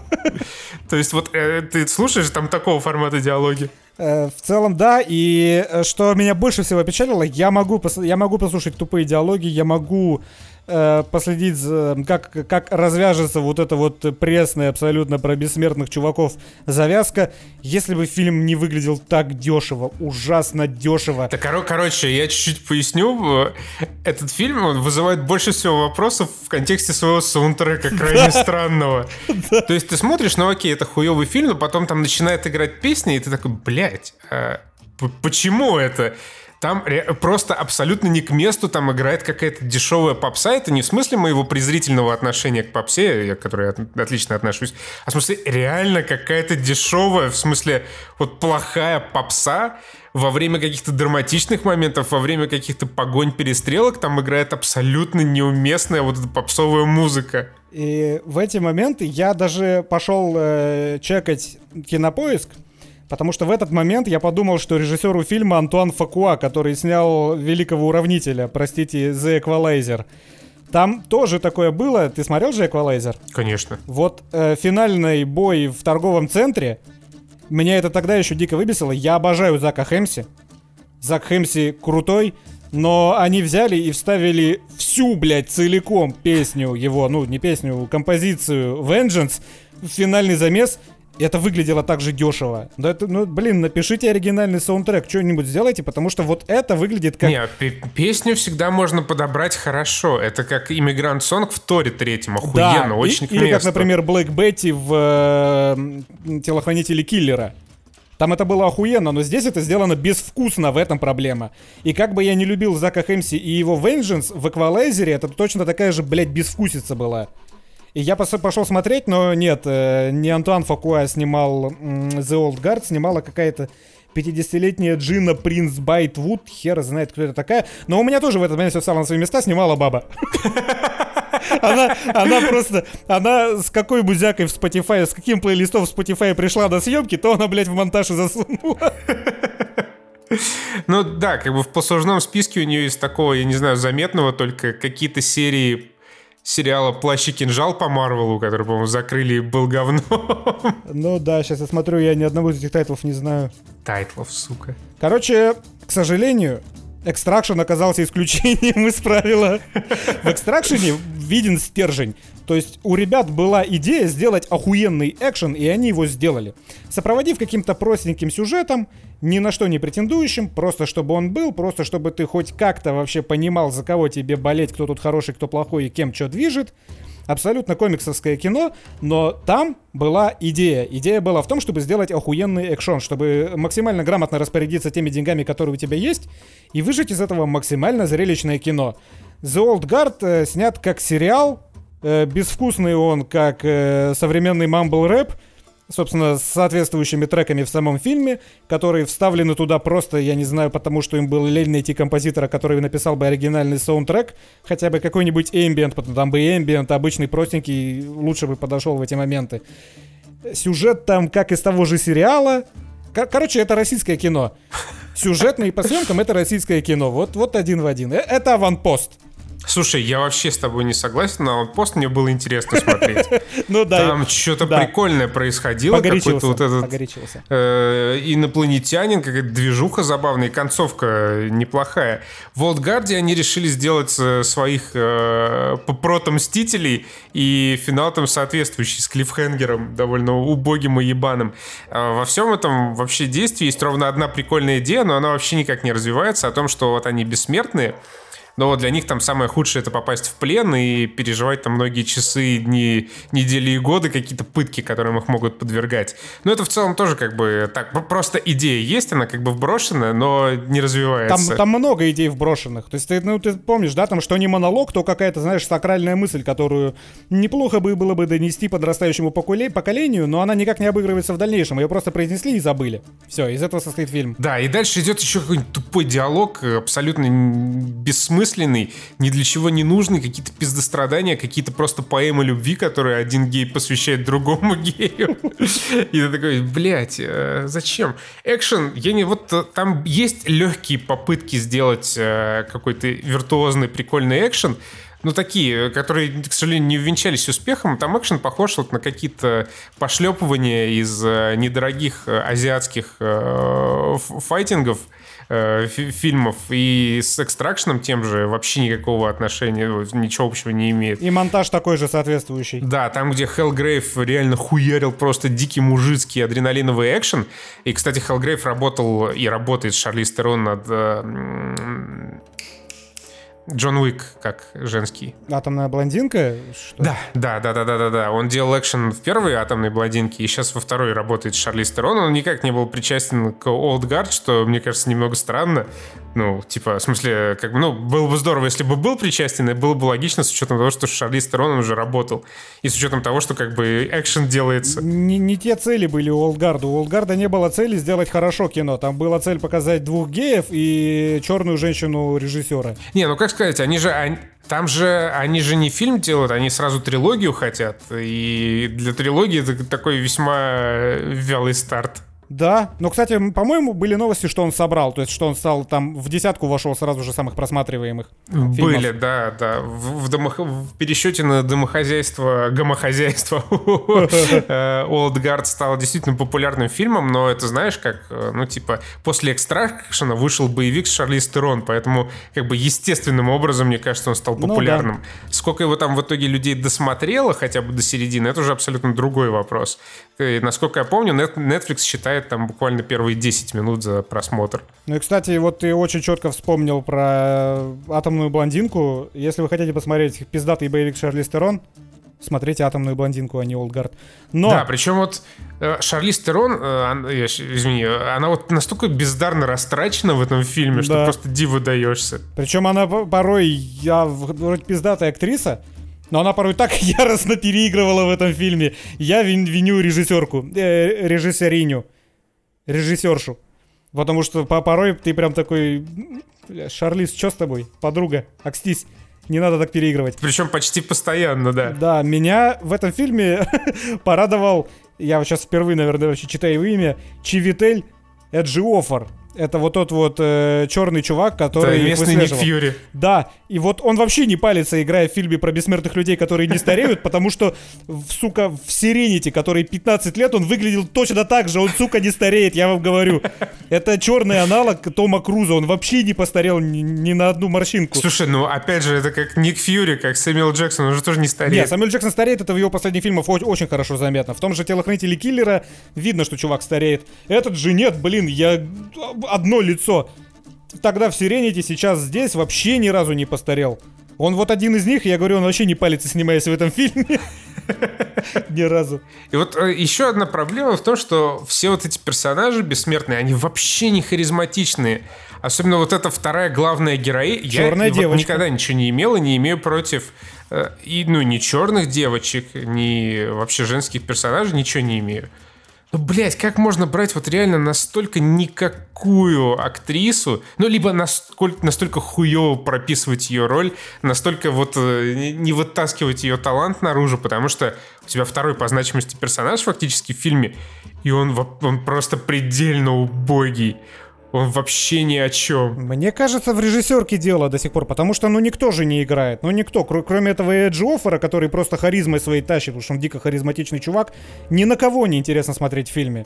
То есть вот э, ты слушаешь там такого формата диалоги? Э, в целом, да, и э, что меня больше всего печалило, я могу, я могу послушать тупые диалоги, я могу э, последить, за, как, как развяжется вот эта вот пресная абсолютно про бессмертных чуваков завязка, если бы фильм не выглядел так дешево, ужасно дешево. Так, кор- короче, я чуть-чуть поясню. Этот фильм он вызывает больше всего вопросов в контексте своего саундтрека, крайне странного. То есть ты смотришь, ну окей, это хуёвый фильм, но потом там начинает играть песни, и ты такой, блядь, а почему это? Там просто абсолютно не к месту там играет какая-то дешевая попса. Это не в смысле моего презрительного отношения к попсе, я, к которой я отлично отношусь, а в смысле реально какая-то дешевая, в смысле вот плохая попса, во время каких-то драматичных моментов, во время каких-то погонь-перестрелок там играет абсолютно неуместная вот эта попсовая музыка. И в эти моменты я даже пошел э, чекать кинопоиск, Потому что в этот момент я подумал, что режиссеру фильма Антуан Факуа, который снял «Великого уравнителя», простите, «The Equalizer», там тоже такое было. Ты смотрел же «Эквалайзер»? Конечно. Вот э, финальный бой в торговом центре, меня это тогда еще дико выбесило. Я обожаю Зака Хэмси. Зак Хэмси крутой, но они взяли и вставили всю, блядь, целиком песню его, ну, не песню, композицию Vengeance в финальный замес, это выглядело так же дешево. Да это, ну, блин, напишите оригинальный саундтрек, что-нибудь сделайте, потому что вот это выглядит как... Не, песню всегда можно подобрать хорошо. Это как иммигрант сонг в Торе третьем. Охуенно, да, очень и, Или как, например, Блэк Бетти в э, «Телохранителе киллера». Там это было охуенно, но здесь это сделано безвкусно, в этом проблема. И как бы я не любил Зака Хэмси и его Vengeance, в Эквалайзере это точно такая же, блядь, безвкусица была. И я пошел смотреть, но нет, э, не Антуан Факуа снимал The Old Guard, снимала какая-то 50-летняя Джина Принц Байтвуд, хер знает, кто это такая. Но у меня тоже в этот момент все стало на свои места, снимала баба. Она, она просто, она с какой бузякой в Spotify, с каким плейлистом в Spotify пришла на съемки, то она, блядь, в монтаж и засунула. Ну да, как бы в послужном списке у нее есть такого, я не знаю, заметного только какие-то серии сериала «Плащ и кинжал» по Марвелу, который, по-моему, закрыли и был говно. Ну да, сейчас я смотрю, я ни одного из этих тайтлов не знаю. Тайтлов, сука. Короче, к сожалению, Extraction оказался исключением из правила. В экстракшене виден стержень. То есть у ребят была идея сделать охуенный экшен, и они его сделали. Сопроводив каким-то простеньким сюжетом, ни на что не претендующим, просто чтобы он был, просто чтобы ты хоть как-то вообще понимал, за кого тебе болеть, кто тут хороший, кто плохой и кем что движет. Абсолютно комиксовское кино, но там была идея. Идея была в том, чтобы сделать охуенный экшон, чтобы максимально грамотно распорядиться теми деньгами, которые у тебя есть, и выжить из этого максимально зрелищное кино. The Old Guard э, снят как сериал, э, безвкусный он как э, современный мамбл рэп, собственно, с соответствующими треками в самом фильме, которые вставлены туда просто, я не знаю, потому что им было лень найти композитора, который написал бы оригинальный саундтрек, хотя бы какой-нибудь ambient, потому там бы ambient обычный, простенький, лучше бы подошел в эти моменты. Сюжет там, как из того же сериала, Кор- короче, это российское кино. Сюжетно и по съемкам это российское кино. Вот, вот один в один. Э, это аванпост. Слушай, я вообще с тобой не согласен, но пост мне было интересно смотреть. Ну да. Там что-то прикольное происходило. Какой-то вот этот э, инопланетянин, какая-то движуха забавная, концовка неплохая. В Олдгарде они решили сделать э, своих э, прото-мстителей, и финал там соответствующий, с клиффхенгером, довольно убогим и ебаным. А во всем этом вообще действии есть ровно одна прикольная идея, но она вообще никак не развивается, о том, что вот они бессмертные, но для них там самое худшее это попасть в плен и переживать там многие часы, дни, недели и годы, какие-то пытки, которым их могут подвергать. Но это в целом тоже как бы так, просто идея есть, она как бы вброшена, но не развивается. Там, там много идей вброшенных. То есть ты, ну, ты помнишь, да, там что не монолог, то какая-то, знаешь, сакральная мысль, которую неплохо бы было бы донести подрастающему поколению, но она никак не обыгрывается в дальнейшем. Ее просто произнесли и забыли. Все, из этого состоит фильм. Да, и дальше идет еще какой-нибудь тупой диалог, абсолютно бессмысленный бессмысленный, ни для чего не нужный, какие-то пиздострадания, какие-то просто поэмы любви, которые один гей посвящает другому гею. И ты такой, блядь, э, зачем? Экшен, я не... Вот э, там есть легкие попытки сделать э, какой-то виртуозный, прикольный экшен, ну, такие, которые, к сожалению, не увенчались успехом. Там экшен похож вот на какие-то пошлепывания из недорогих азиатских файтингов, э, фи- фильмов. И с экстракшеном тем же вообще никакого отношения, ничего общего не имеет. И монтаж такой же соответствующий. Да, там, где Хеллгрейв реально хуярил просто дикий мужицкий адреналиновый экшен. И, кстати, Хеллгрейв работал и работает с Шарли Стерон над э, Джон Уик как женский. Атомная блондинка? Что? Да, да, да, да, да, да, да. Он делал экшен в первой атомной блондинке, и сейчас во второй работает с Шарли Стерон. Он никак не был причастен к Old Guard, что, мне кажется, немного странно. Ну, типа, в смысле, как бы, ну, было бы здорово, если бы был причастен, и было бы логично с учетом того, что Шарли Стерон он уже работал. И с учетом того, что, как бы, экшен делается. Не, не те цели были у Олдгарда. У Олдгарда не было цели сделать хорошо кино. Там была цель показать двух геев и черную женщину режиссера. Не, ну как сказать, они же... Они... Там же они же не фильм делают, они сразу трилогию хотят. И для трилогии это такой весьма вялый старт. Да, но, кстати, по-моему, были новости, что он собрал, то есть, что он стал там в десятку вошел сразу же самых просматриваемых. Фильмов. Были, да, да. В, в, домох... в пересчете на домохозяйство, гомохозяйство Old Guard стал действительно популярным фильмом, но это знаешь, как, э, ну, типа, после экстракшена вышел боевик с Шарли Стерон, поэтому, как бы, естественным образом, мне кажется, он стал популярным. Ну, да. Сколько его там в итоге людей досмотрело, хотя бы до середины, это уже абсолютно другой вопрос. И, насколько я помню, Netflix считает там буквально первые 10 минут за просмотр. Ну и, кстати, вот ты очень четко вспомнил про атомную блондинку. Если вы хотите посмотреть пиздатый боевик Шарли Стерон, смотрите атомную блондинку, а не Олдгард. Но... Да, причем вот э, Шарли Стерон, э, извини, она вот настолько бездарно растрачена в этом фильме, да. что просто диву даешься. Причем она порой, я вроде пиздатая актриса, но она порой так яростно переигрывала в этом фильме. Я вин, виню режиссерку, э, режиссериню, режиссершу. Потому что по порой ты прям такой, Шарлиз, что с тобой, подруга, акстись. Не надо так переигрывать. Причем почти постоянно, да. Да, меня в этом фильме порадовал, я вот сейчас впервые, наверное, вообще читаю его имя, Чивитель Эджиофор. Это вот тот вот э, черный чувак, который да, местный Ник Фьюри. Да, и вот он вообще не палится, играя в фильме про бессмертных людей, которые не стареют, потому что, сука, в Сирените, который 15 лет, он выглядел точно так же, он, сука, не стареет, я вам говорю. Это черный аналог Тома Круза, он вообще не постарел ни, ни на одну морщинку. Слушай, ну опять же, это как Ник Фьюри, как Сэмюэл Джексон, он же тоже не стареет. Нет, Сэмюэл Джексон стареет, это в его последних фильмах очень хорошо заметно. В том же «Телохранителе киллера» видно, что чувак стареет. Этот же нет, блин, я одно лицо. Тогда в Сирените, сейчас здесь вообще ни разу не постарел. Он вот один из них, я говорю, он вообще не палится, снимаясь в этом фильме. Ни разу. И вот э, еще одна проблема в том, что все вот эти персонажи бессмертные, они вообще не харизматичные. Особенно вот эта вторая главная героиня. Черная я девочка. Вот никогда ничего не имел и не имею против э, и, ну, ни черных девочек, ни вообще женских персонажей, ничего не имею. Ну, блядь, как можно брать вот реально настолько никакую актрису, ну, либо настолько, настолько хуево прописывать ее роль, настолько вот э, не вытаскивать ее талант наружу, потому что у тебя второй по значимости персонаж фактически в фильме, и он, он просто предельно убогий. Он вообще ни о чем. Мне кажется, в режиссерке дело до сих пор, потому что ну никто же не играет. Ну никто, кр- кроме этого Эджи Оффера, который просто харизмой своей тащит, потому что он дико харизматичный чувак, ни на кого не интересно смотреть в фильме.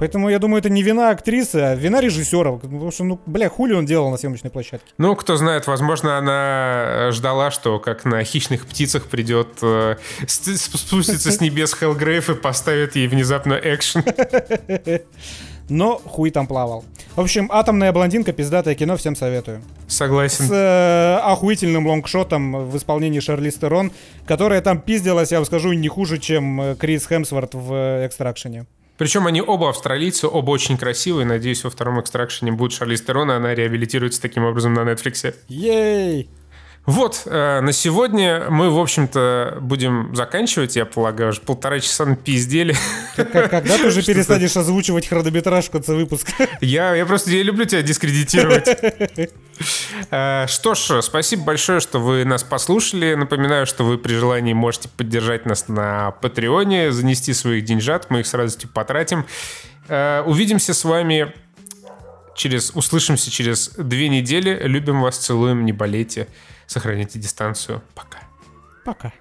Поэтому я думаю, это не вина актрисы, а вина режиссера. Потому что, ну, бля, хули он делал на съемочной площадке. Ну, кто знает, возможно, она ждала, что как на хищных птицах придет э, спустится с небес Хеллгрейв и поставит ей внезапно экшен. но хуй там плавал. В общем, «Атомная блондинка», пиздатое кино, всем советую. Согласен. С э, охуительным лонгшотом в исполнении Шарли Стерон, которая там пиздилась, я вам скажу, не хуже, чем э, Крис Хемсворт в «Экстракшене». Причем они оба австралийцы, оба очень красивые. Надеюсь, во втором экстракшене будет Шарли Стерон, и она реабилитируется таким образом на Netflix. Ей! Вот, э, на сегодня мы, в общем-то, будем заканчивать, я полагаю, уже полтора часа напиздели. Когда ты уже перестанешь озвучивать хронометраж в конце выпуска? Я, я просто я люблю тебя дискредитировать. Э, что ж, спасибо большое, что вы нас послушали. Напоминаю, что вы при желании можете поддержать нас на Патреоне, занести своих деньжат, мы их с радостью потратим. Э, увидимся с вами через... Услышимся через две недели. Любим вас, целуем, не болейте. Сохраняйте дистанцию. Пока. Пока.